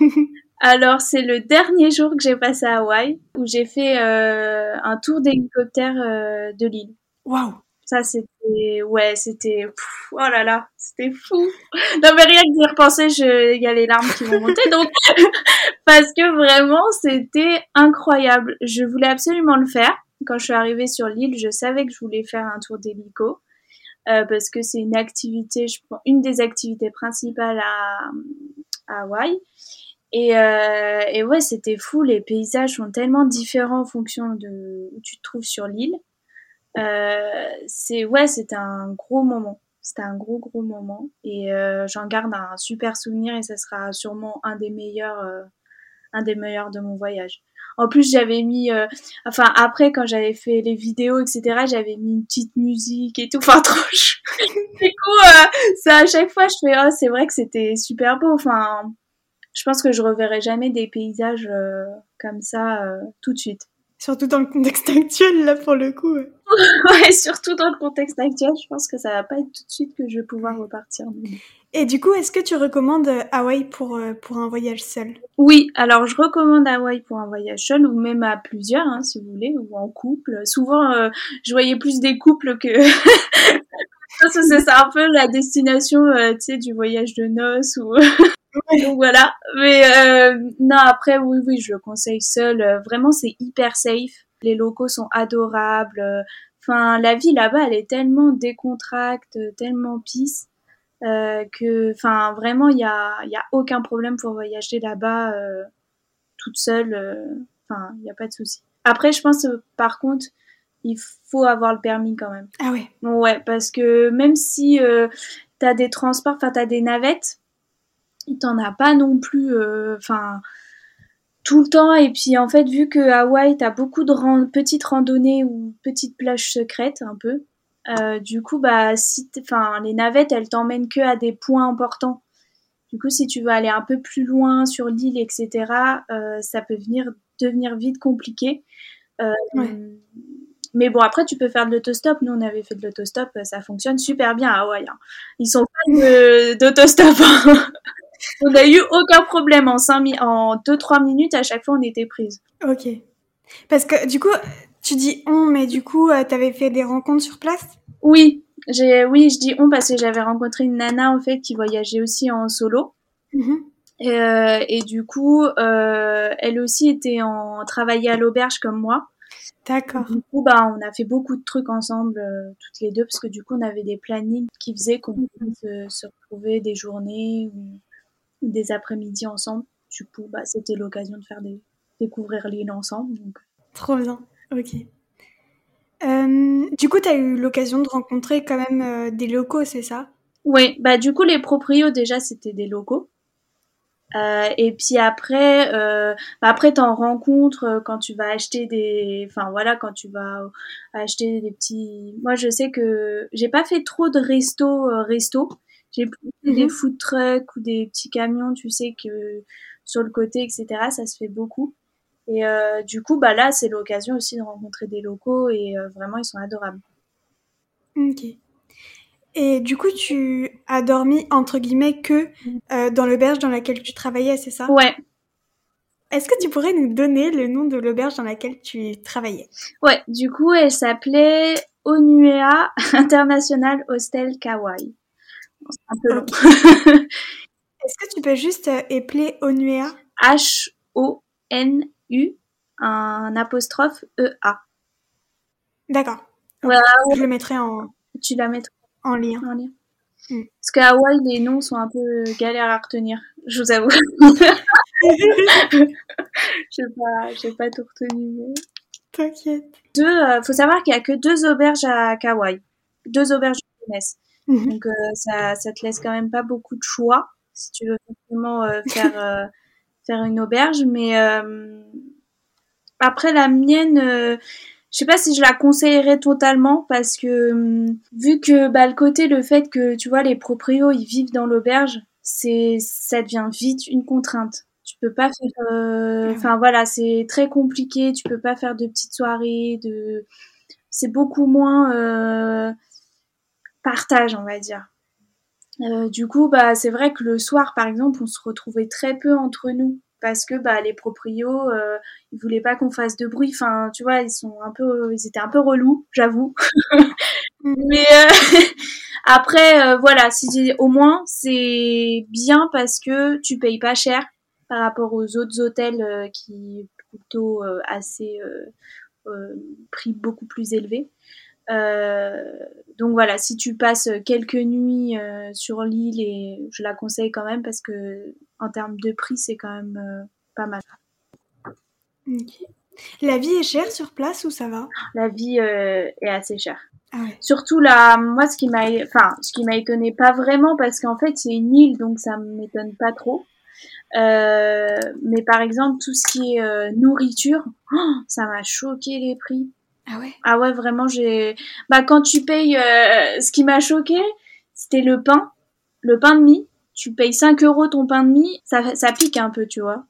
Alors, c'est le dernier jour que j'ai passé à Hawaï où j'ai fait un tour d'hélicoptère de l'île. Waouh Ça, c'était ouais, c'était oh là là, c'était fou. Non mais rien que d'y repenser, il y a les larmes qui vont monter donc parce que vraiment c'était incroyable. Je voulais absolument le faire. Quand je suis arrivée sur l'île, je savais que je voulais faire un tour d'hélico euh, parce que c'est une activité, je pense, une des activités principales à, à Hawaï. Et, euh, ouais, c'était fou. Les paysages sont tellement différents en fonction de où tu te trouves sur l'île. Euh, c'est ouais, c'était un gros moment. C'était un gros gros moment et euh, j'en garde un super souvenir et ça sera sûrement un des meilleurs, un des meilleurs de mon voyage. En plus, j'avais mis, euh, enfin après quand j'avais fait les vidéos, etc., j'avais mis une petite musique et tout, enfin trop. du coup, ça à chaque fois, je fais, oh c'est vrai que c'était super beau. Enfin, je pense que je reverrai jamais des paysages comme ça tout de suite. Surtout dans le contexte actuel, là, pour le coup. ouais, surtout dans le contexte actuel, je pense que ça va pas être tout de suite que je vais pouvoir repartir. Et du coup, est-ce que tu recommandes Hawaï pour, euh, pour un voyage seul? Oui, alors je recommande Hawaï pour un voyage seul, ou même à plusieurs, hein, si vous voulez, ou en couple. Souvent, euh, je voyais plus des couples que... c'est ça un peu la destination, euh, tu sais, du voyage de noces ou... Donc voilà. Mais euh, non, après, oui, oui, je le conseille seul. Euh, vraiment, c'est hyper safe. Les locaux sont adorables. Enfin, la vie là-bas, elle est tellement décontracte, tellement pisse. Euh, que, enfin, vraiment, il y a, y a aucun problème pour voyager là-bas euh, toute seule. Enfin, il n'y a pas de souci. Après, je pense, par contre, il faut avoir le permis quand même. Ah ouais. Ouais, parce que même si t'as des transports, enfin t'as des navettes. T'en as pas non plus, enfin tout le temps. Et puis en fait, vu que Hawaï, t'as beaucoup de petites randonnées ou petites plages secrètes un peu. Du coup, bah si, enfin les navettes, elles t'emmènent que à des points importants. Du coup, si tu veux aller un peu plus loin sur l'île, etc., euh, ça peut venir devenir vite compliqué. Euh, mais bon, après, tu peux faire de l'autostop. Nous, on avait fait de l'autostop, ça fonctionne super bien à Hawaï. Hein. Ils sont fans d'autostop. Hein. on n'a eu aucun problème en 5 en 2-3 minutes. À chaque fois, on était prise. Ok. Parce que du coup, tu dis on, mais du coup, euh, tu avais fait des rencontres sur place? Oui, j'ai, oui, je dis on parce que j'avais rencontré une nana en fait qui voyageait aussi en solo. Mhm. Et, euh, et, du coup, euh, elle aussi était en travaillait à l'auberge comme moi. D'accord. Du coup, bah, on a fait beaucoup de trucs ensemble, euh, toutes les deux, parce que du coup, on avait des plannings qui faisaient qu'on pouvait se, se, retrouver des journées ou, des après-midi ensemble. Du coup, bah, c'était l'occasion de faire des, découvrir l'île ensemble. Donc. Trop bien. Ok. Euh, du coup, tu as eu l'occasion de rencontrer quand même euh, des locaux, c'est ça? Oui, bah du coup, les proprios, déjà, c'était des locaux. Euh, et puis après, euh, bah après t'en rencontres euh, quand tu vas acheter des, enfin voilà, quand tu vas acheter des petits. Moi, je sais que j'ai pas fait trop de resto, resto. J'ai des mhm. food trucks ou des petits camions, tu sais que sur le côté, etc. Ça se fait beaucoup. Et euh, du coup, bah là, c'est l'occasion aussi de rencontrer des locaux et euh, vraiment, ils sont adorables. Ok. Et du coup, tu as dormi entre guillemets que euh, dans l'auberge dans laquelle tu travaillais, c'est ça? Ouais. Est-ce que tu pourrais nous donner le nom de l'auberge dans laquelle tu travaillais? Ouais, du coup, elle s'appelait Onuea International Hostel Kauai. C'est un peu long. Est-ce que tu peux juste épeler Onuea? H-O-N U, un apostrophe E-A. D'accord. Je le mettrai en. Tu la mettrais en lien. En lien. Hmm. Parce qu'à Hawaï, les noms sont un peu galères à retenir, je vous avoue. Je sais pas, j'ai pas tout retenu. T'inquiète. Deux, euh, faut savoir qu'il y a que deux auberges à Kauai, deux auberges de jeunesse. Mhm. Donc euh, ça, ça te laisse quand même pas beaucoup de choix si tu veux vraiment euh, faire faire une auberge. Mais euh, après la mienne, euh, je sais pas si je la conseillerais totalement parce que euh, vu que bah, le côté, le fait que tu vois les proprios ils vivent dans l'auberge, c'est ça devient vite une contrainte. Tu peux pas faire, enfin voilà, c'est très compliqué. Tu peux pas faire de petites soirées, de, c'est beaucoup moins partage, on va dire. Euh, du coup, bah, c'est vrai que le soir, par exemple, on se retrouvait très peu entre nous parce que bah, les proprios, euh, ils voulaient pas qu'on fasse de bruit. Enfin, tu vois, ils sont un peu, ils étaient un peu relous, j'avoue. Mais euh, après, euh, voilà, si au moins c'est bien parce que tu payes pas cher par rapport aux autres hôtels euh, qui plutôt assez prix beaucoup plus élevé. Euh, donc voilà, si tu passes quelques nuits euh, sur l'île, et je la conseille quand même parce que en termes de prix, c'est quand même euh, pas mal. La vie est chère sur place ou ça va? La vie est assez chère. Ah Surtout là, moi, ce qui m'a, enfin, ce qui m'a étonné pas vraiment parce qu'en fait, c'est une île, donc ça m'étonne pas trop. mais par exemple, tout ce qui est nourriture, oh, ça m'a choqué les prix. Ah ouais? Ah ouais, vraiment, j'ai. Bah, quand tu payes. Euh, ce qui m'a choqué, c'était le pain. Le pain de mie. Tu payes 5 euros ton pain de mie, ça, ça pique un peu, tu vois.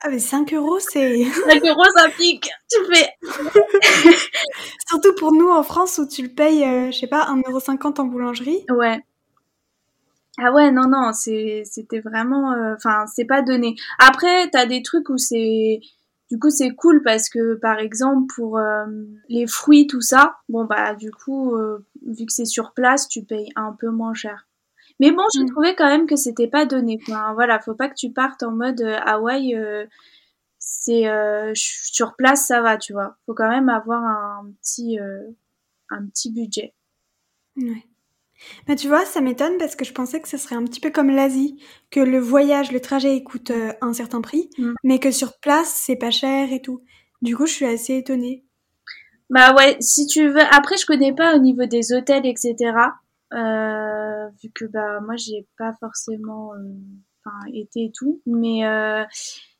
Ah, mais 5 euros, c'est. 5 euros, ça pique. Tu fais. Surtout pour nous en France où tu le payes, euh, je sais pas, 1,50€ en boulangerie. Ouais. Ah ouais, non, non, c'était vraiment. Euh, enfin, c'est pas donné. Après, t'as des trucs où c'est du coup, c'est cool parce que, par exemple, pour euh, les fruits, tout ça, bon, bah, du coup, euh, vu que c'est sur place, tu payes un peu moins cher. Mais bon, je mm. trouvais quand même que c'était pas donné. Quoi. Voilà, faut pas que tu partes en mode euh, Hawaï, c'est sur place, ça va, tu vois. Faut quand même avoir un petit, un petit budget. Ouais. Mais tu vois, ça m'étonne parce que je pensais que ce serait un petit peu comme l'Asie, que le voyage, le trajet coûte euh, un certain prix, mm. mais que sur place, c'est pas cher et tout. Du coup, je suis assez étonnée. Bah ouais, si tu veux. Après, je connais pas au niveau des hôtels, etc. Euh, vu que bah moi j'ai pas forcément enfin été et tout, mais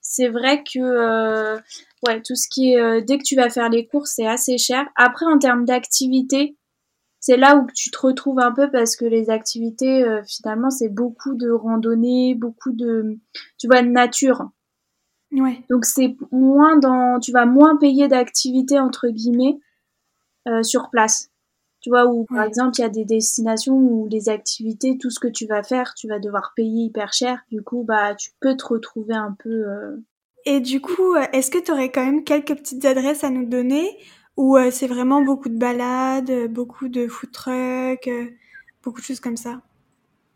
c'est vrai que ouais tout ce qui est dès que tu vas faire les courses c'est assez cher. Après en termes d'activité c'est là où tu te retrouves un peu parce que les activités finalement c'est beaucoup de randonnée, beaucoup de tu vois de nature. Ouais. Donc c'est moins dans, tu vas moins payer d'activités entre guillemets euh, sur place. Tu vois où par exemple il y a des destinations où les activités, tout ce que tu vas faire, tu vas devoir payer hyper cher. Du coup bah tu peux te retrouver un peu. Euh... Et du coup, euh, est-ce que tu aurais quand même quelques petites adresses à nous donner ou euh, c'est vraiment beaucoup de balades, beaucoup de food trucks, beaucoup de choses comme ça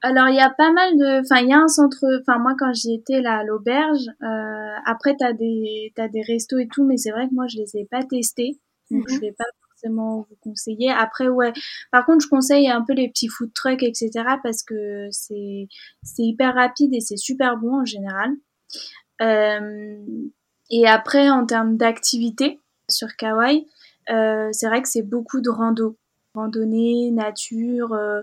alors il y a pas mal de, enfin il y a un centre, enfin moi quand j'y étais là à l'auberge, euh, après t'as des t'as des restos et tout, mais c'est vrai que moi je les ai pas testés, donc je mhm. vais pas forcément vous conseiller. Après ouais, par contre je conseille un peu les petits food trucks etc parce que c'est c'est hyper rapide et c'est super bon en général. Euh, et après en termes d'activité sur Kauai, euh, c'est vrai que c'est beaucoup de rando, randonnée, nature. Euh,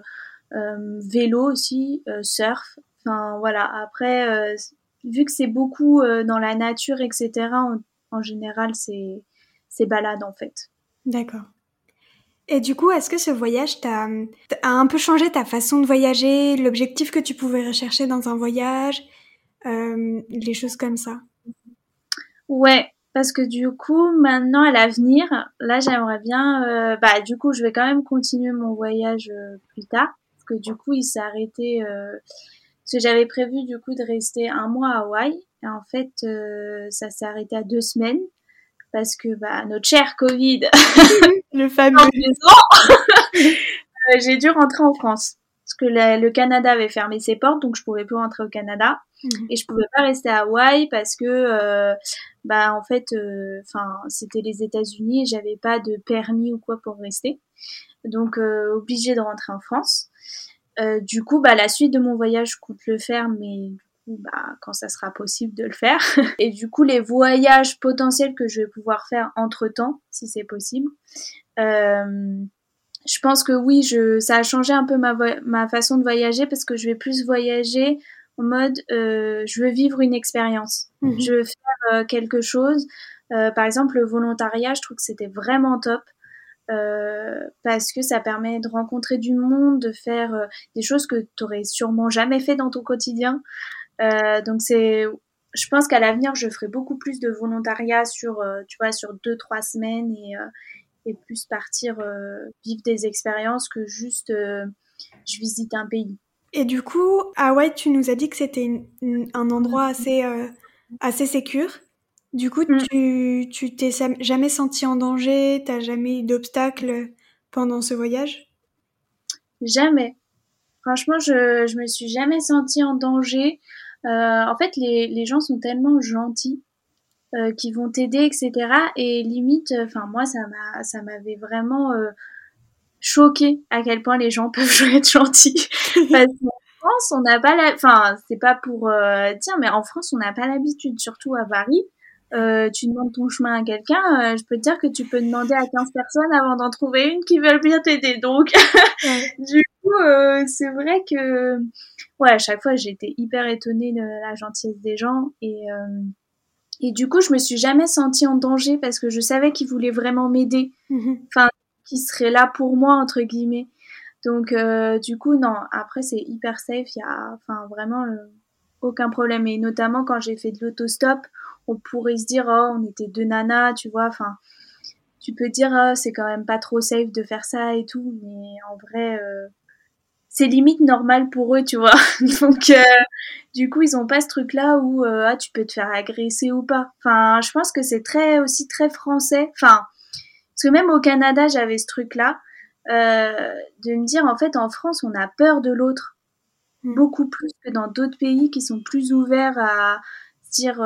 euh, vélo aussi, euh, surf. Enfin voilà. Après, euh, vu que c'est beaucoup dans la nature, etc. En, général, c'est c'est balade en fait. D'accord. Et du coup, est-ce que ce voyage t'a a un peu changé ta façon de voyager, l'objectif que tu pouvais rechercher dans un voyage, euh, les choses comme ça? Ouais, parce que du coup, maintenant à l'avenir, là, j'aimerais bien, euh, bah, du coup, je vais quand même continuer mon voyage plus tard. Que du coup, il s'est arrêté. Euh, parce que j'avais prévu du coup de rester un mois à Hawaï. Et en fait, euh, ça s'est arrêté à deux semaines. Parce que bah, notre cher Covid, le fameux, euh, j'ai dû rentrer en France. Parce que le Canada avait fermé ses portes, donc je pouvais plus rentrer au Canada et je pouvais pas rester à Hawaï parce que bah en fait, enfin c'était les États-Unis et j'avais pas de permis ou quoi pour rester, donc obligée de rentrer en France. Euh, du coup, bah, la suite de mon voyage, je compte le faire, mais du bah, quand ça sera possible de le faire. Et du coup, les voyages potentiels que je vais pouvoir faire entre temps, si c'est possible. Euh, je pense que oui, je, ça a changé un peu ma, ma façon de voyager parce que je vais plus voyager en mode euh, je veux vivre une expérience. Mhm. Je veux faire quelque chose. par exemple, le volontariat, je trouve que c'était vraiment top. Euh, parce que ça permet de rencontrer du monde, de faire euh, des choses que tu aurais sûrement jamais fait dans ton quotidien. Euh, donc c'est, je pense qu'à l'avenir, je ferai beaucoup plus de volontariat sur, tu vois, sur deux trois semaines et, et plus partir vivre des expériences que juste je visite un pays. Et du coup, Hawaï, tu nous as dit que c'était un endroit assez assez sécure. Du coup, mm. tu, tu t'es jamais senti en danger, t'as jamais eu d'obstacles pendant ce voyage? Jamais. Franchement, je, je me suis jamais sentie en danger. Euh, en fait, les, les gens sont tellement gentils euh, qui vont t'aider, etc. Et limite, enfin moi, ça m'a, ça m'avait vraiment euh, choqué à quel point les gens peuvent être gentils. Parce qu'en France, on n'a pas la, enfin c'est pas pour euh, dire, mais en France, on n'a pas l'habitude, surtout à Paris. Euh, tu demandes ton chemin à quelqu'un, euh, je peux te dire que tu peux demander à 15 personnes avant d'en trouver une qui veulent bien t'aider. Donc, du coup, euh, c'est vrai que, ouais, à chaque fois, j'ai été hyper étonnée de la gentillesse des gens et et du coup, je me suis jamais sentie en danger parce que je savais qu'ils voulaient vraiment m'aider, mm-hmm. enfin, qu'ils seraient là pour moi entre guillemets. Donc, du coup, non. Après, c'est hyper safe. Il y a, enfin, vraiment aucun problème. Et notamment quand j'ai fait de l'autostop on pourrait se dire oh on était deux nanas tu vois enfin tu peux dire oh, c'est quand même pas trop safe de faire ça et tout mais en vrai euh, c'est limite normal pour eux tu vois donc euh, du coup ils ont pas ce truc là où euh, ah, tu peux te faire agresser ou pas enfin je pense que c'est très aussi très français enfin parce que même au Canada j'avais ce truc là de me dire en fait en France on a peur de l'autre mm. beaucoup plus que dans d'autres pays qui sont plus ouverts à se dire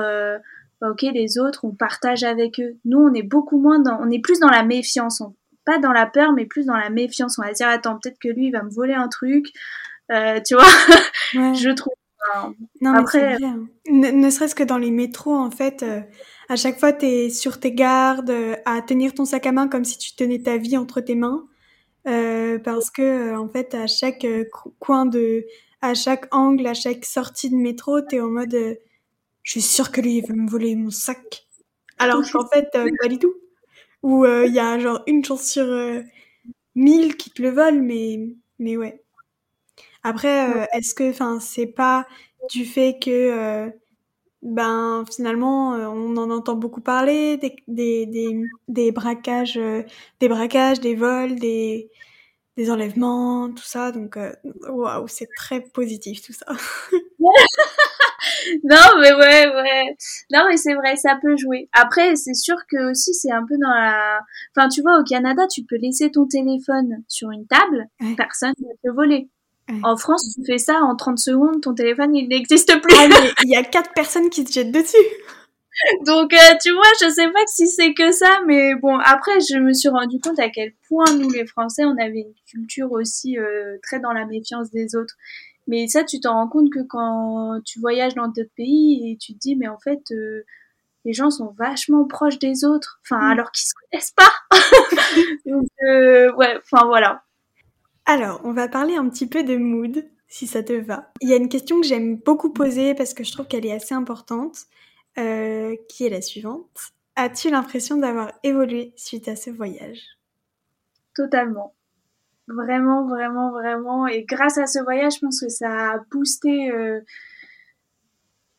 bah, ok, les autres, on partage avec eux. Nous, on est beaucoup moins dans, on est plus dans la méfiance, pas dans la peur, mais plus dans la méfiance. On va dire, attends, peut-être que lui, il va me voler un truc, euh, tu vois? Je trouve. non, Après, mais hein. ne, serait-ce que dans les métros, en fait, euh, à chaque fois, tu es sur tes gardes, euh, à tenir ton sac à main comme si tu tenais ta vie entre tes mains. Parce que en fait à chaque coin de à chaque angle à chaque sortie de métro t'es en mode je suis sûre que lui il veut me voler mon sac. Alors qu'en fait pas du tout. Ou il y a genre une chance sur mille qui te le volent mais mais ouais. Après est-ce que enfin c'est pas du fait que ben finalement euh, on en entend beaucoup parler des, des, des, des braquages euh, des braquages des vols des, des enlèvements tout ça. Donc euh, waouh c'est très positif tout ça. Non mais ouais ouais. Non mais c'est vrai ça peut jouer. Après c'est sûr que aussi c'est un peu dans la enfin tu vois au Canada tu peux laisser ton téléphone sur une table personne ne peut voler en France, tu fais ça en 30 secondes, ton téléphone il n'existe plus. Ah, il y a quatre personnes qui te jettent dessus. Donc, euh, tu vois, je sais pas si c'est que ça, mais bon, après, je me suis rendu compte à quel point nous, les Français, on avait une culture aussi euh, très dans la méfiance des autres. Mais ça, tu t'en rends compte que quand tu voyages dans d'autres pays et tu te dis, mais en fait, euh, les gens sont vachement proches des autres, enfin, mm. alors qu'ils se connaissent pas. Donc, ouais, enfin voilà. Alors, on va parler un petit peu de mood, si ça te va. Il y a une question que j'aime beaucoup poser parce que je trouve qu'elle est assez importante, euh, qui est la suivante. As-tu l'impression d'avoir évolué suite à ce voyage? Totalement. Vraiment, vraiment, vraiment. Et grâce à ce voyage, je pense que ça a boosté euh,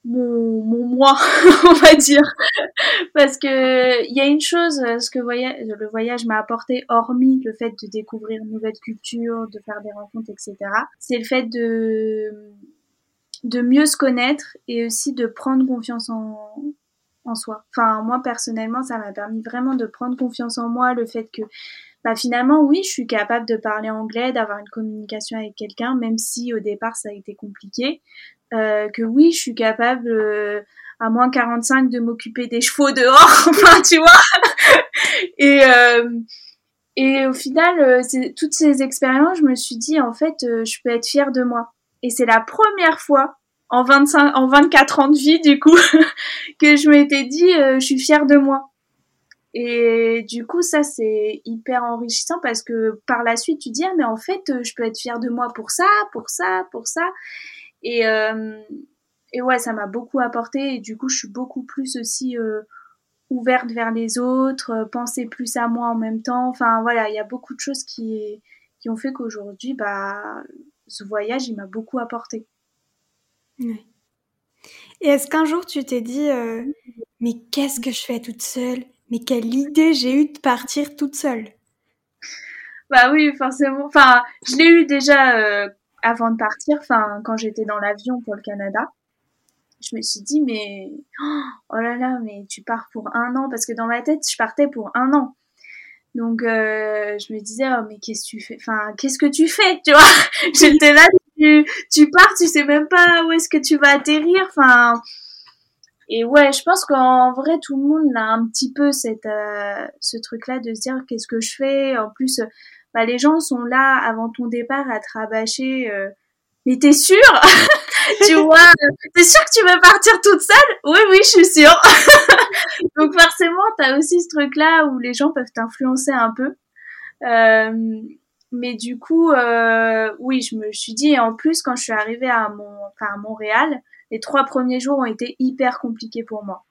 mon, mon moi, on va dire. Parce que il y a une chose, ce que le voyage m'a apporté, hormis le fait de découvrir une nouvelle culture, de faire des rencontres, etc. C'est le fait de de mieux se connaître et aussi de prendre confiance en, en soi. Enfin, moi personnellement, ça m'a permis vraiment de prendre confiance en moi, le fait que bah finalement oui, je suis capable de parler anglais, d'avoir une communication avec quelqu'un, même si au départ ça a été compliqué. Euh, que oui, je suis capable euh, à moins 45 de m'occuper des chevaux dehors, enfin tu vois. et euh, et au final, toutes ces expériences, je me suis dit en fait, je peux être fière de moi. Et c'est la première fois en 25 en 24 ans de vie du coup que je m'étais dit je suis fière de moi. Et du coup, ça, c'est hyper enrichissant parce que par la suite, tu dis, ah, mais en fait, je peux être fière de moi pour ça, pour ça, pour ça. Et, euh, et ouais, ça m'a beaucoup apporté et du coup, je suis beaucoup plus aussi euh, ouverte vers les autres, euh, penser plus à moi en même temps. Enfin voilà, il y a beaucoup de choses qui, qui ont fait qu'aujourd'hui, bah, ce voyage, il m'a beaucoup apporté. Et est-ce qu'un jour tu t'es dit, mais qu'est-ce que je fais toute seule? Mais quelle idée j'ai eue de partir toute seule? Bah oui, forcément. Enfin, je l'ai eu déjà avant de partir, enfin quand j'étais dans l'avion pour le Canada, je me suis dit mais oh là là mais tu pars pour un an parce que dans ma tête je partais pour un an. Donc euh, je me disais oh mais qu'est-ce que tu fais Enfin qu'est-ce que tu fais Tu vois? J'étais là tu, tu pars tu sais même pas où est-ce que tu vas atterrir. Enfin et ouais je pense qu'en vrai tout le monde a un petit peu cette euh, ce truc là de se dire qu'est-ce que je fais? En plus bah, les gens sont là avant ton départ à te rabâcher. Euh, mais t'es sûre Tu vois, t'es sûre que tu veux partir toute seule? Oui, oui, je suis sûre. Donc forcément, t'as aussi ce truc-là où les gens peuvent t'influencer un peu. Euh, mais du coup, euh, oui, je me suis dit, et en plus, quand je suis arrivée à, Montréal, les trois premiers jours ont été hyper compliqués pour moi.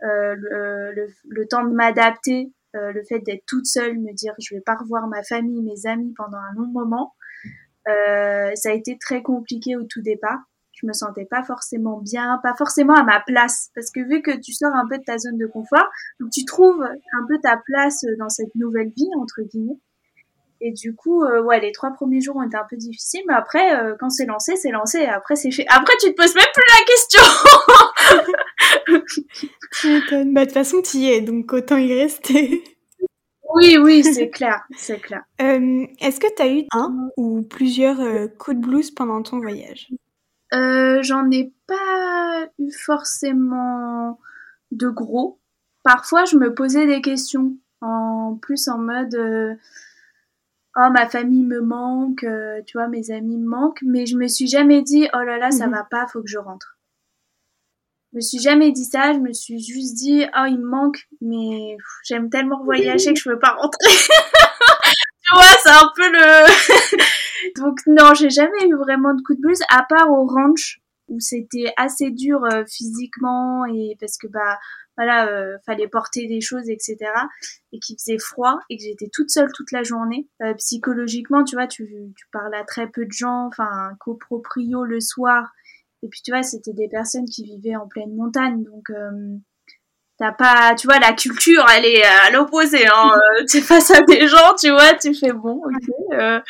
Le, temps de m'adapter euh, le fait d'être toute seule, me dire je vais pas revoir ma famille, mes amis pendant un long moment, euh, ça a été très compliqué au tout départ. Je me sentais pas forcément bien, pas forcément à ma place, parce que vu que tu sors un peu de ta zone de confort, donc tu trouves un peu ta place dans cette nouvelle vie entre guillemets. Et du coup, euh, ouais, les trois premiers jours ont été un peu difficiles, mais après, euh, quand c'est lancé, c'est lancé. Après, c'est fait. Après, tu te poses même plus la question. bah, de toute façon, tu y es, donc autant y rester. Oui, oui, c'est clair, c'est clair. Euh, Est-ce que tu as eu un ou plusieurs euh, coups de blues pendant ton voyage? J'en ai pas eu forcément de gros. Parfois, je me posais des questions, en plus en mode oh ma famille me manque, euh, tu vois mes amis me manquent, mais je me suis jamais dit oh là là ça mhm. va pas, faut que je rentre. Je me suis jamais dit ça, je me suis juste dit oh il me manque, mais j'aime tellement voyager que je peux pas rentrer. tu tu vois, c'est un peu le. Donc non, j'ai jamais eu vraiment de coup de blues, à part au ranch où c'était assez dur euh, physiquement et parce que bah voilà, euh, fallait porter des choses, etc. Et qu'il faisait froid et que j'étais toute seule toute la journée. Euh, psychologiquement, tu vois, tu, tu parles à très peu de gens, enfin, coproprio le soir. Et puis, tu vois, c'était des personnes qui vivaient en pleine montagne. Donc, euh, t'as pas, tu vois, la culture, elle est à l'opposé. Hein. tu es face à des gens, tu vois, tu fais bon, ok.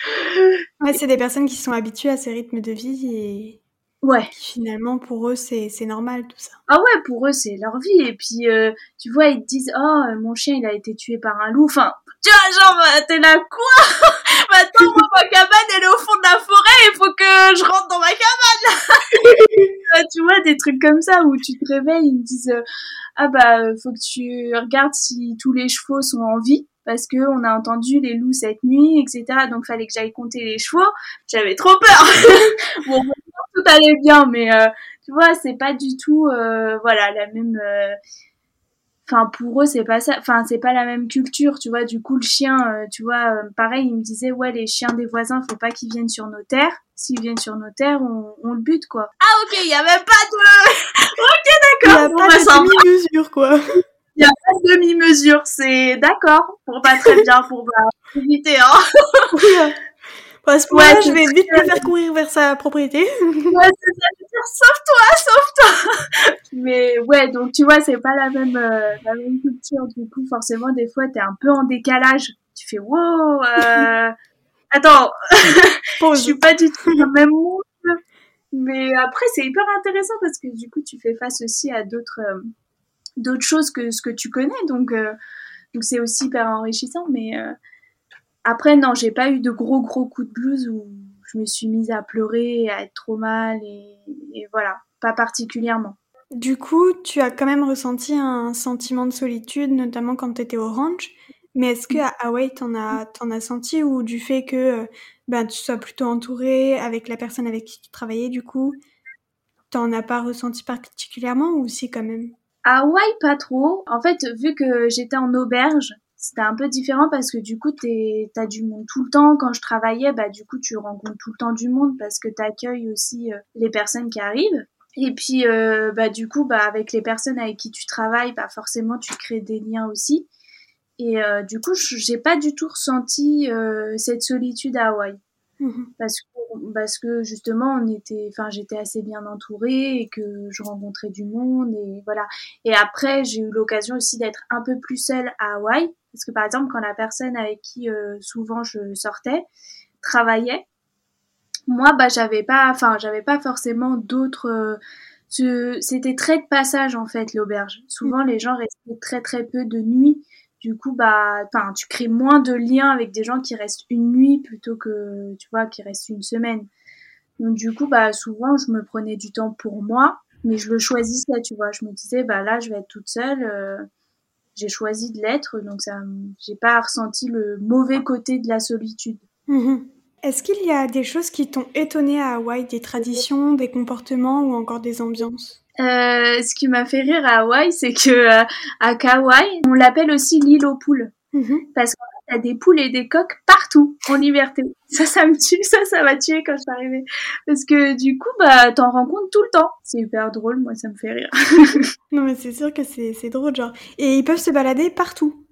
Ouais, c'est des personnes qui sont habituées à ces rythmes de vie et Ouais. Finalement, pour eux, c'est normal tout ça. Ah ouais, pour eux, c'est leur vie. Et puis, euh, tu vois, ils te disent, oh, mon chien, il a été tué par un loup. Enfin, tu vois, genre, bah, t'es là, quoi? Maintenant, ma cabane, elle est au fond de la forêt, il faut que je rentre dans ma cabane. tu vois, des trucs comme ça où tu te réveilles, ils me disent, euh, ah bah, faut que tu regardes si tous les chevaux sont en vie parce que on a entendu les loups cette nuit, etc. Donc fallait que j'aille compter les chevaux. J'avais trop peur. bon, tout allait bien, mais euh, tu vois, c'est pas du tout, euh, voilà, la même. Euh, enfin, pour eux, c'est pas ça. Enfin, c'est pas la même culture, tu vois. Du coup, le chien, tu vois, pareil, il me disait, ouais, les chiens des voisins, faut pas qu'ils viennent sur nos terres. S'ils viennent sur nos terres, on, on le bute, quoi. Ah, ok, il y a même pas de. ok, d'accord. Il y a pas de demi-mesure, quoi. Il n'y a pas de demi-mesure, c'est d'accord. Pour pas très bien, pour bah, éviter, hein. Parce que ouais, je vais vite le faire courir vers sa propriété. ouais, c'est ça, je dire, sauve-toi, sauve-toi. Mais ouais, donc tu vois, c'est pas la même, euh, la même culture. Du coup, forcément, des fois, t'es un peu en décalage. Tu fais, wow, euh... attends, je suis pas du tout dans le même monde. Mais après, c'est hyper intéressant parce que du coup, tu fais face aussi à d'autres, euh, d'autres choses que ce que tu connais. Donc, euh, donc c'est aussi hyper enrichissant. Mais euh, après, non, j'ai pas eu de gros gros coups de blues où je me suis mise à pleurer, à être trop mal et, voilà, pas particulièrement. Du coup, tu as quand même ressenti un sentiment de solitude, notamment quand tu étais au ranch. Mais est-ce que à Hawaï, t'en as, t'en as senti ou du fait que ben, tu sois plutôt entouré avec la personne avec qui tu travaillais, du coup, t'en as pas ressenti particulièrement ou si quand même? Hawaï, pas trop. En fait, vu que j'étais en auberge, c'était un peu différent parce que du coup, t'as du monde tout le temps. Quand je travaillais, bah du coup, tu rencontres tout le temps du monde parce que t'accueilles aussi euh, les personnes qui arrivent. Et puis, euh, bah du coup, bah avec les personnes avec qui tu travailles, bah forcément, tu crées des liens aussi. Et euh, du coup, j'ai pas du tout ressenti cette solitude à Hawaï. Mmh parce que, parce que justement, on était, enfin, j'étais assez bien entourée et que je rencontrais du monde et voilà. Et après, j'ai eu l'occasion aussi d'être un peu plus seule à Hawaï. Parce que par exemple, quand la personne avec qui euh, souvent je sortais travaillait, moi, bah, j'avais pas, enfin, j'avais pas forcément d'autres. Euh, c'était très de passage en fait l'auberge. Souvent, mmh. les gens restaient très très peu de nuit du coup bah tu crées moins de liens avec des gens qui restent une nuit plutôt que tu vois qui restent une semaine donc du coup bah souvent je me prenais du temps pour moi mais je le choisissais tu vois je me disais bah là je vais être toute seule euh, j'ai choisi de l'être donc ça j'ai pas ressenti le mauvais côté de la solitude mhm. Est-ce qu'il y a des choses qui t'ont étonné à Hawaï, des traditions, des comportements ou encore des ambiances? Euh, ce qui m'a fait rire à Hawaï, c'est que euh, à Kauai, on l'appelle aussi l'île aux poules. Mhm. Parce qu'en a des poules et des coques partout, en liberté. Ça, ça me tue, ça, ça m'a tué quand je suis arrivée. Parce que du coup, bah, t'en rencontres tout le temps. C'est hyper drôle, moi, ça me fait rire. non, mais c'est sûr que c'est drôle, genre. Et ils peuvent se balader partout.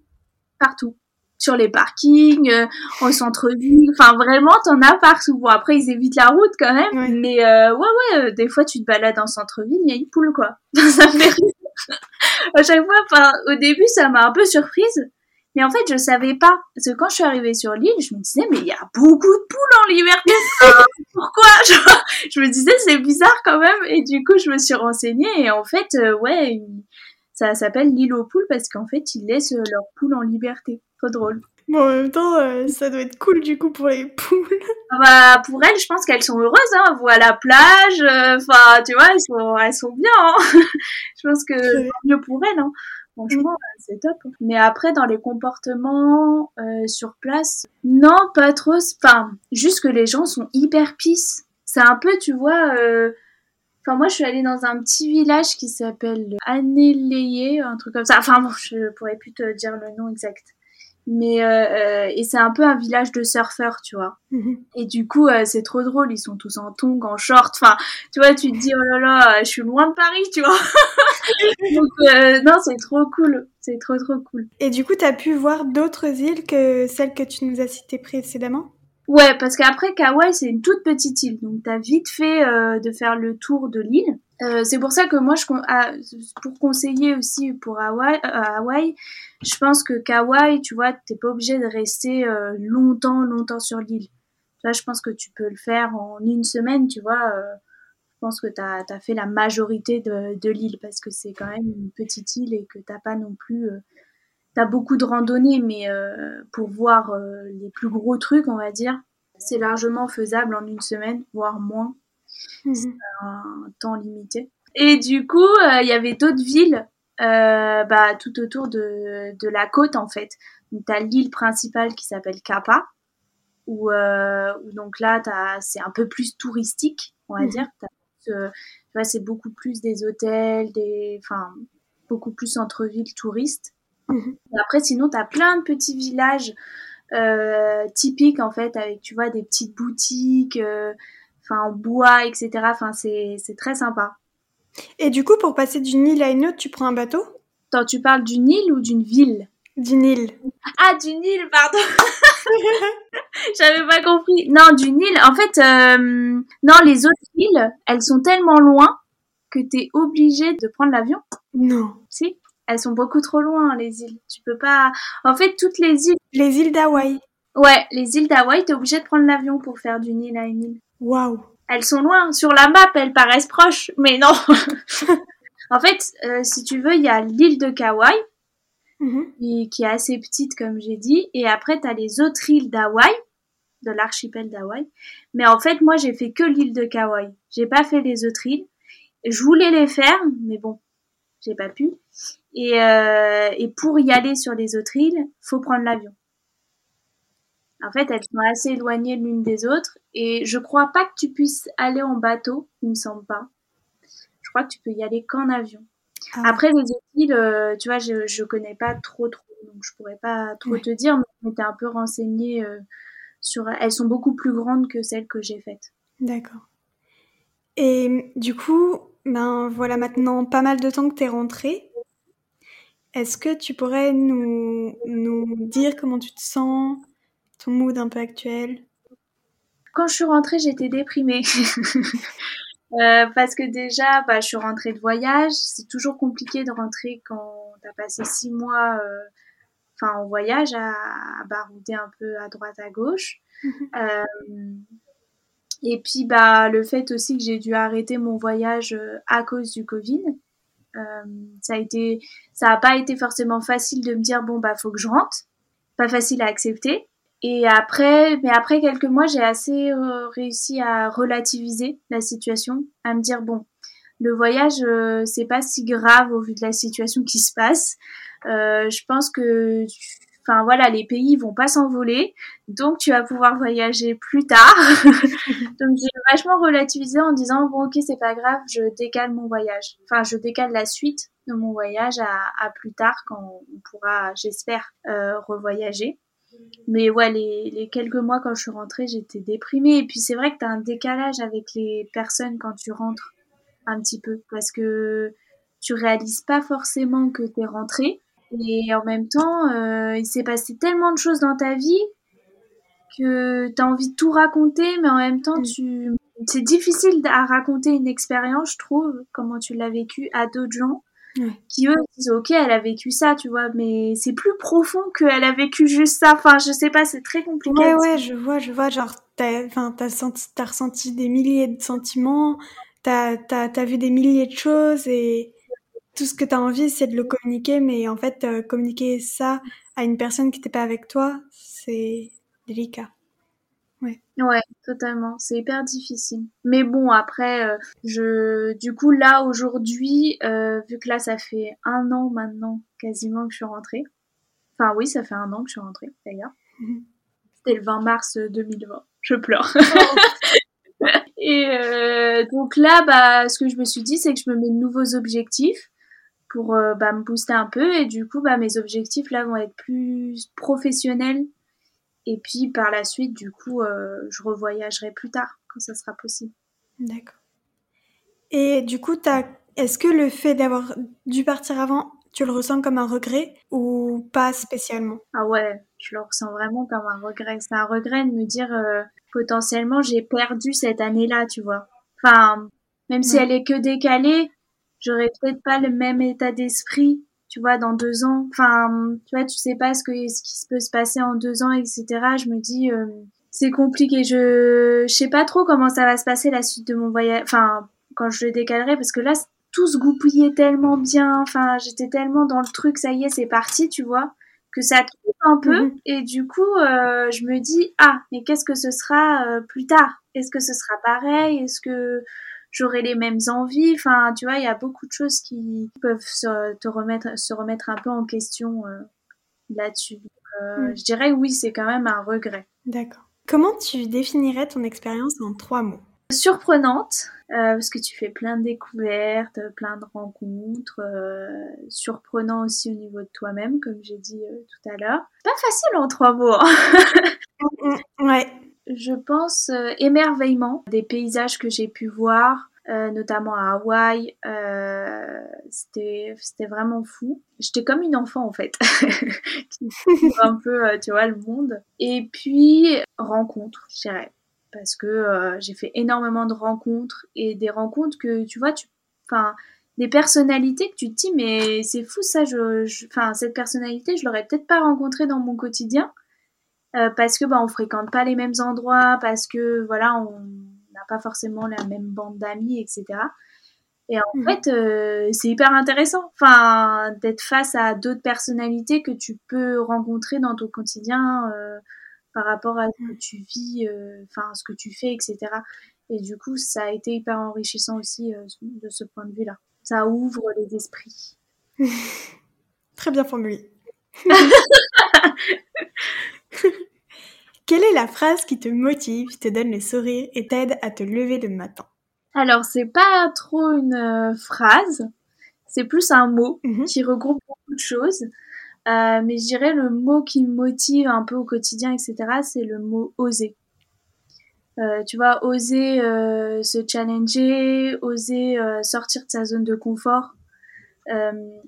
Partout sur les parkings, euh, au centre-ville. Enfin, vraiment, t'en as partout. Bon, après, ils évitent la route quand même. Mais euh, ouais, ouais, euh, des fois, tu te balades en centre-ville, il y a une poule, quoi. ça me fait rire. à chaque fois, enfin, au début, ça m'a un peu surprise. Mais en fait, je savais pas. Parce que quand je suis arrivée sur l'île, je me disais, mais il y a beaucoup de poules en liberté. Pourquoi Je me disais, c'est bizarre quand même. Et du coup, je me suis renseignée. Et en fait, ouais, ça s'appelle l'île aux poules parce qu'en fait, ils laissent leurs poules en liberté. Trop drôle. Bon, en même temps, euh, ça doit être cool du coup pour les poules. Ah bah, pour elles, je pense qu'elles sont heureuses, hein. Elles à la plage, euh, enfin, tu vois, elles sont, elles sont bien, hein. je pense que c'est mieux pour elles, hein. Franchement, mm. c'est top. Mais après, dans les comportements euh, sur place, non, pas trop. Enfin, juste que les gens sont hyper pisse. C'est un peu, tu vois, Enfin, moi, je suis allée dans un petit village qui s'appelle Anneleye, un truc comme ça. Enfin, bon, je pourrais plus te dire le nom exact. Mais euh, et c'est un peu un village de surfeurs, tu vois. Mhm. Et du coup, c'est trop drôle. Ils sont tous en tongs, en short. Enfin, tu vois, tu te dis oh là là, je suis loin de Paris, tu vois. Donc non, c'est trop cool. C'est trop trop cool. Et du coup, tu as pu voir d'autres îles que celles que tu nous as citées précédemment? Ouais, parce qu'après Kauai, c'est une toute petite île, donc t'as vite fait euh, de faire le tour de l'île. Euh, c'est pour ça que moi, je, ah, pour conseiller aussi pour Hawaï, euh, Hawaï, je pense que Kauai, tu vois, t'es pas obligé de rester euh, longtemps, longtemps sur l'île. Là, je pense que tu peux le faire en une semaine, tu vois. Je pense que t'as as fait la majorité de, de l'île parce que c'est quand même une petite île et que t'as pas non plus t'as beaucoup de randonnées, mais pour voir les plus gros trucs, on va dire, c'est largement faisable en une semaine, voire moins. Mhm. C'est un temps limité. Et du coup, euh, il y avait d'autres villes bah, tout autour de, de la côte, en fait. Donc, t'as l'île principale qui s'appelle Kappa, où, où donc là, c'est un peu plus touristique, on va Mhm. dire. Tu vois, c'est beaucoup plus des hôtels, des, enfin, beaucoup plus centre-ville touristes. Mhm. Après, sinon, tu as plein de petits villages euh, typiques, en fait, avec, tu vois, des petites boutiques, euh, enfin, en bois, etc. Enfin, c'est c'est très sympa. Et du coup, pour passer d'une île à une autre, tu prends un bateau? Attends, tu parles d'une île ou d'une ville? D'une île. Ah, d'une île, pardon J'avais pas compris. Non, d'une île. En fait, euh, non, les autres îles, elles sont tellement loin que t'es obligé de prendre l'avion. Non. Si? Elles sont beaucoup trop loin, les îles. Tu peux pas... En fait, toutes les îles... Les îles d'Hawaï. Ouais, les îles d'Hawaï, t'es obligé de prendre l'avion pour faire d'une île à une île. Waouh. Elles sont loin. Sur la map, elles paraissent proches, mais non. en fait, euh, si tu veux, il y a l'île de Kauai, Mhm. qui, qui est assez petite, comme j'ai dit, et après, t'as les autres îles d'Hawaï, de l'archipel d'Hawaï. Mais en fait, moi, j'ai fait que l'île de Kauai. J'ai pas fait les autres îles. Je voulais les faire, mais bon, j'ai pas pu. Et, euh, et pour y aller sur les autres îles, faut prendre l'avion. En fait, elles sont assez éloignées l'une des autres, et je crois pas que tu puisses aller en bateau, il me semble pas. Je crois que tu peux y aller qu'en avion. Ah. Après, les îles, euh, tu vois, je, je connais pas trop trop, donc je pourrais pas trop Ouais. te dire, mais je m'étais un peu renseignée euh, sur. Elles sont beaucoup plus grandes que celles que j'ai faites. D'accord. Et du coup, ben voilà maintenant pas mal de temps que tu es rentrée. Est-ce que tu pourrais nous, nous dire comment tu te sens, ton mood un peu actuel? Quand je suis rentrée, j'étais déprimée. Euh, parce que déjà, bah, je suis rentrée de voyage. C'est toujours compliqué de rentrer quand t'as passé six mois, euh, en voyage, à, à barouder un peu à droite, à gauche. Mhm. Euh, et puis, bah, le fait aussi que j'ai dû arrêter mon voyage à cause du Covid. Euh, ça a été, ça a pas été forcément facile de me dire bon bah faut que je rentre. Pas facile à accepter. Et après, mais après quelques mois, j'ai assez euh, réussi à relativiser la situation, à me dire bon, le voyage euh, c'est pas si grave au vu de la situation qui se passe. Euh, je pense que, enfin voilà, les pays vont pas s'envoler, donc tu vas pouvoir voyager plus tard. donc j'ai vachement relativisé en disant bon ok c'est pas grave, je décale mon voyage. Enfin je décale la suite de mon voyage à, à plus tard quand on pourra, j'espère, euh, revoyager. Mais ouais, les, les quelques mois quand je suis rentrée, j'étais déprimée. Et puis c'est vrai que tu as un décalage avec les personnes quand tu rentres un petit peu. Parce que tu réalises pas forcément que tu es rentrée. Et en même temps, euh, il s'est passé tellement de choses dans ta vie que tu as envie de tout raconter, mais en même temps, Mm. tu... c'est difficile à raconter une expérience, je trouve, comment tu l'as vécu à d'autres gens Ouais. qui eux disent ok elle a vécu ça tu vois mais c'est plus profond qu'elle a vécu juste ça enfin je sais pas c'est très compliqué Ouais, ouais, je vois, je vois. Genre, t'as, enfin, t'as senti, t'as ressenti des milliers de sentiments, t'as, t'as, t'as vu des milliers de choses et tout ce que t'as envie, c'est de le communiquer, mais en fait, euh, communiquer ça à une personne qui n'était pas avec toi, c'est délicat. Ouais. Totalement. C'est hyper difficile. Mais bon après euh, je du coup là aujourd'hui euh, vu que là ça fait un an maintenant quasiment que je suis rentrée. Enfin oui ça fait un an que je suis rentrée d'ailleurs. Mhm. c'était le 20 mars 2020 je pleure. Et euh, donc là, bah, ce que je me suis dit, c'est que je me mets de nouveaux objectifs. pour euh, bah, me booster un peu. Et du coup bah, mes objectifs là vont être plus professionnels et puis par la suite du coup euh, je revoyagerai plus tard quand ça sera possible. D'accord. Et du coup, est-ce que le fait d'avoir dû partir avant, tu le ressens comme un regret ou pas spécialement? Ah ouais, je le ressens vraiment comme un regret. C'est un regret de me dire euh, potentiellement j'ai perdu cette année-là, tu vois. Enfin, même si elle est que décalée, j'aurais peut-être pas le même état d'esprit, tu vois, dans deux ans. Enfin, tu vois, tu sais pas ce que ce qui peut se passer en deux ans, etc. Je me dis, euh, c'est compliqué. Je, je sais pas trop comment ça va se passer la suite de mon voyage. Enfin, quand je le décalerai, parce que là, tout se goupillait tellement bien. Enfin, j'étais tellement dans le truc, ça y est, c'est parti, tu vois, que ça coupe un peu. Mhm. Et du coup, euh, je me dis, ah, mais qu'est-ce que ce sera euh, plus tard? Est-ce que ce sera pareil? Est-ce que j'aurai les mêmes envies. Enfin, tu vois, il y a beaucoup de choses qui peuvent se, te remettre, se remettre un peu en question euh, là-dessus. Euh, mm. Je dirais oui, c'est quand même un regret. D'accord. Comment tu définirais ton expérience en trois mots? Surprenante, euh, parce que tu fais plein de découvertes, plein de rencontres. surprenant aussi au niveau de toi-même, comme j'ai dit tout à l'heure. Pas facile en trois mots. Hein. Mm, mm, ouais, je pense euh, émerveillement des paysages que j'ai pu voir, euh, notamment à Hawaï. Euh, c'était c'était vraiment fou. J'étais comme une enfant en fait, qui un peu, tu vois, le monde. Et puis rencontres, je dirais, parce que j'ai fait énormément de rencontres et des rencontres que tu vois, tu, enfin des personnalités que tu te dis mais c'est fou ça je enfin cette personnalité je l'aurais peut-être pas rencontrée dans mon quotidien euh, parce que bah on fréquente pas les mêmes endroits, parce que voilà on n'a pas forcément la même bande d'amis, etc. Et en mmh. fait, euh, c'est hyper intéressant, enfin, d'être face à d'autres personnalités que tu peux rencontrer dans ton quotidien euh, par rapport à ce que mmh. tu vis, enfin, ce que tu fais, etc. Et du coup, ça a été hyper enrichissant aussi de ce point de vue-là. Ça ouvre les esprits. Très bien formulé. Quelle est la phrase qui te motive, te donne le sourire et t'aide à te lever le matin? Alors, c'est pas trop une euh, phrase, c'est plus un mot mhm. qui regroupe beaucoup de choses. Euh, mais je dirais le mot qui me motive un peu au quotidien, etc., c'est le mot oser. Euh, tu vois, oser se challenger, oser sortir de sa zone de confort,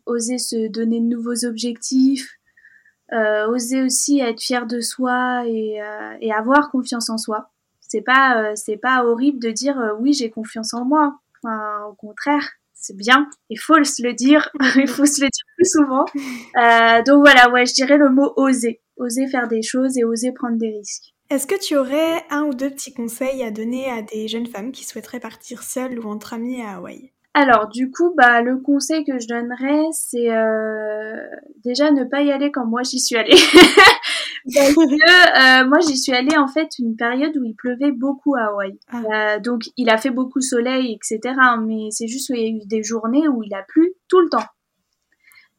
oser se donner de nouveaux objectifs, oser aussi être fier de soi et, euh, et avoir confiance en soi. C'est pas euh, c'est pas horrible de dire oui j'ai confiance en moi. Enfin, au contraire, c'est bien. Il faut se le dire. Il faut se le dire plus souvent. donc voilà, ouais, je dirais le mot oser, oser faire des choses et oser prendre des risques. Est-ce que tu aurais un ou deux petits conseils à donner à des jeunes femmes qui souhaiteraient partir seules ou entre amis à Hawaï? Alors du coup, bah le conseil que je donnerais, c'est euh, déjà ne pas y aller quand moi j'y suis allée. Parce que euh, moi j'y suis allée en fait une période où il pleuvait beaucoup à Hawaï. Ah. Euh, donc il a fait beaucoup de soleil, etc. Mais c'est juste qu'il y a eu des journées où il a plu tout le temps.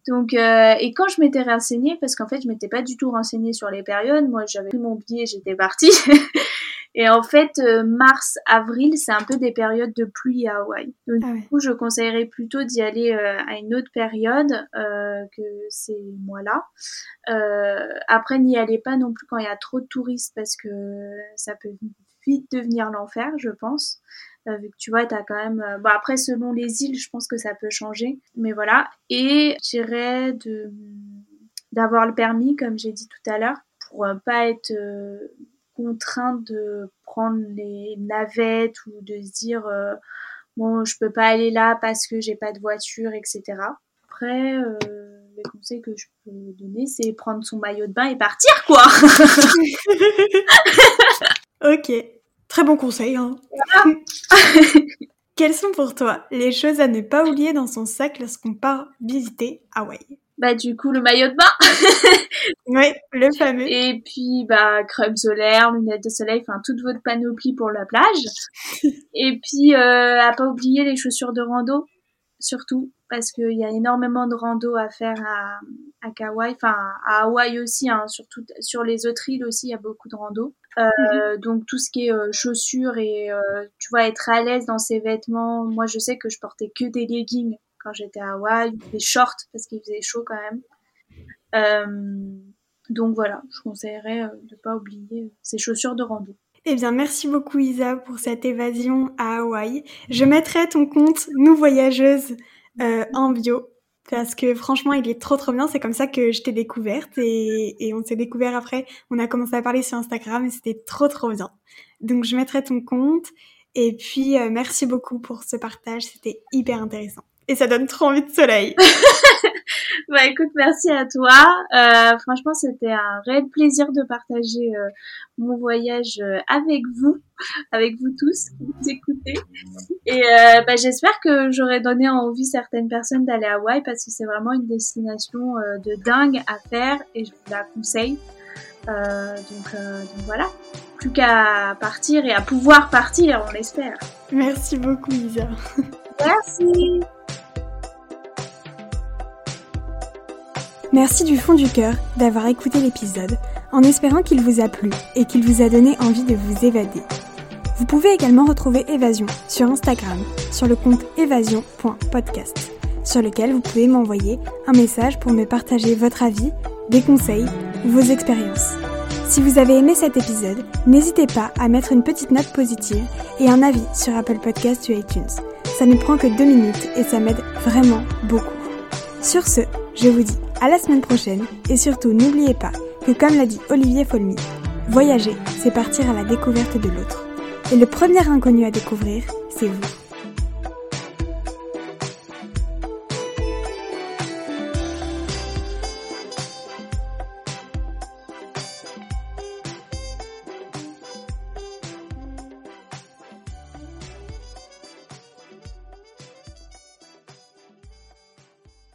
Donc et quand je m'étais renseignée, parce qu'en fait je m'étais pas du tout renseignée sur les périodes, moi j'avais pris mon billet, j'étais partie. Et en fait, euh, mars, avril, c'est un peu des périodes de pluie à Hawaï. Donc ah du coup, je conseillerais plutôt d'y aller euh, à une autre période euh, que ces mois-là. après, n'y allez pas non plus quand il y a trop de touristes parce que ça peut vite devenir l'enfer, je pense. Vu que tu vois, tu as quand même... bon, après, selon les îles, je pense que ça peut changer. Mais voilà. Et j'irais de d'avoir le permis, comme j'ai dit tout à l'heure, pour pas être contrainte de prendre les navettes ou de se dire euh, bon je peux pas aller là parce que j'ai pas de voiture etc après euh, les conseils que je peux donner c'est prendre son maillot de bain et partir quoi ok très bon conseil hein. Quelles sont pour toi les choses à ne pas oublier dans son sac lorsqu'on part visiter Hawaï? Bah du coup le maillot de bain. oui, le fameux. Et puis bah crème solaire, lunettes de soleil, enfin toute votre panoplie pour la plage. Et puis euh, à pas oublier les chaussures de rando, surtout parce qu'il y a énormément de rando à faire à, à Kauai, enfin à Hawaï aussi, hein, sur les autres îles aussi il y a beaucoup de rando. Euh, mhm. Donc tout ce qui est euh, chaussures et euh, tu vois être à l'aise dans ses vêtements. Moi je sais que je portais que des leggings quand j'étais à Hawaï, des shorts parce qu'il faisait chaud quand même. Donc voilà, je conseillerais de pas oublier ces chaussures de rando. Eh bien, merci beaucoup Isa pour cette évasion à Hawaï. Je mettrai ton compte Nous Voyageuses en bio parce que franchement, il est trop trop bien. C'est comme ça que je t'ai découverte et, et on s'est découvert après. On a commencé à parler sur Instagram et c'était trop trop bien. Donc je mettrai ton compte et puis euh, merci beaucoup pour ce partage. C'était hyper intéressant et ça donne trop envie de soleil. bah écoute, merci à toi. Euh, franchement, c'était un réel plaisir de partager euh, mon voyage euh, avec vous, avec vous tous qui vous écoutez. Et euh, bah, j'espère que j'aurai donné envie certaines personnes d'aller à Hawaï parce que c'est vraiment une destination de dingue à faire et je vous la conseille. donc, donc voilà, plus qu'à partir et à pouvoir partir, on l'espère. Merci beaucoup, Lisa. Merci. Merci du fond du cœur d'avoir écouté l'épisode en espérant qu'il vous a plu et qu'il vous a donné envie de vous évader. Vous pouvez également retrouver Évasion sur Instagram sur le compte évasion.podcast sur lequel vous pouvez m'envoyer un message pour me partager votre avis, des conseils ou vos expériences. Si vous avez aimé cet épisode, n'hésitez pas à mettre une petite note positive et un avis sur Apple Podcasts ou iTunes. Ça ne prend que deux minutes et ça m'aide vraiment beaucoup. Sur ce, je vous dis à la semaine prochaine et surtout n'oubliez pas que comme l'a dit Olivier Folmy, voyager, c'est partir à la découverte de l'autre. Et le premier inconnu à découvrir, c'est vous.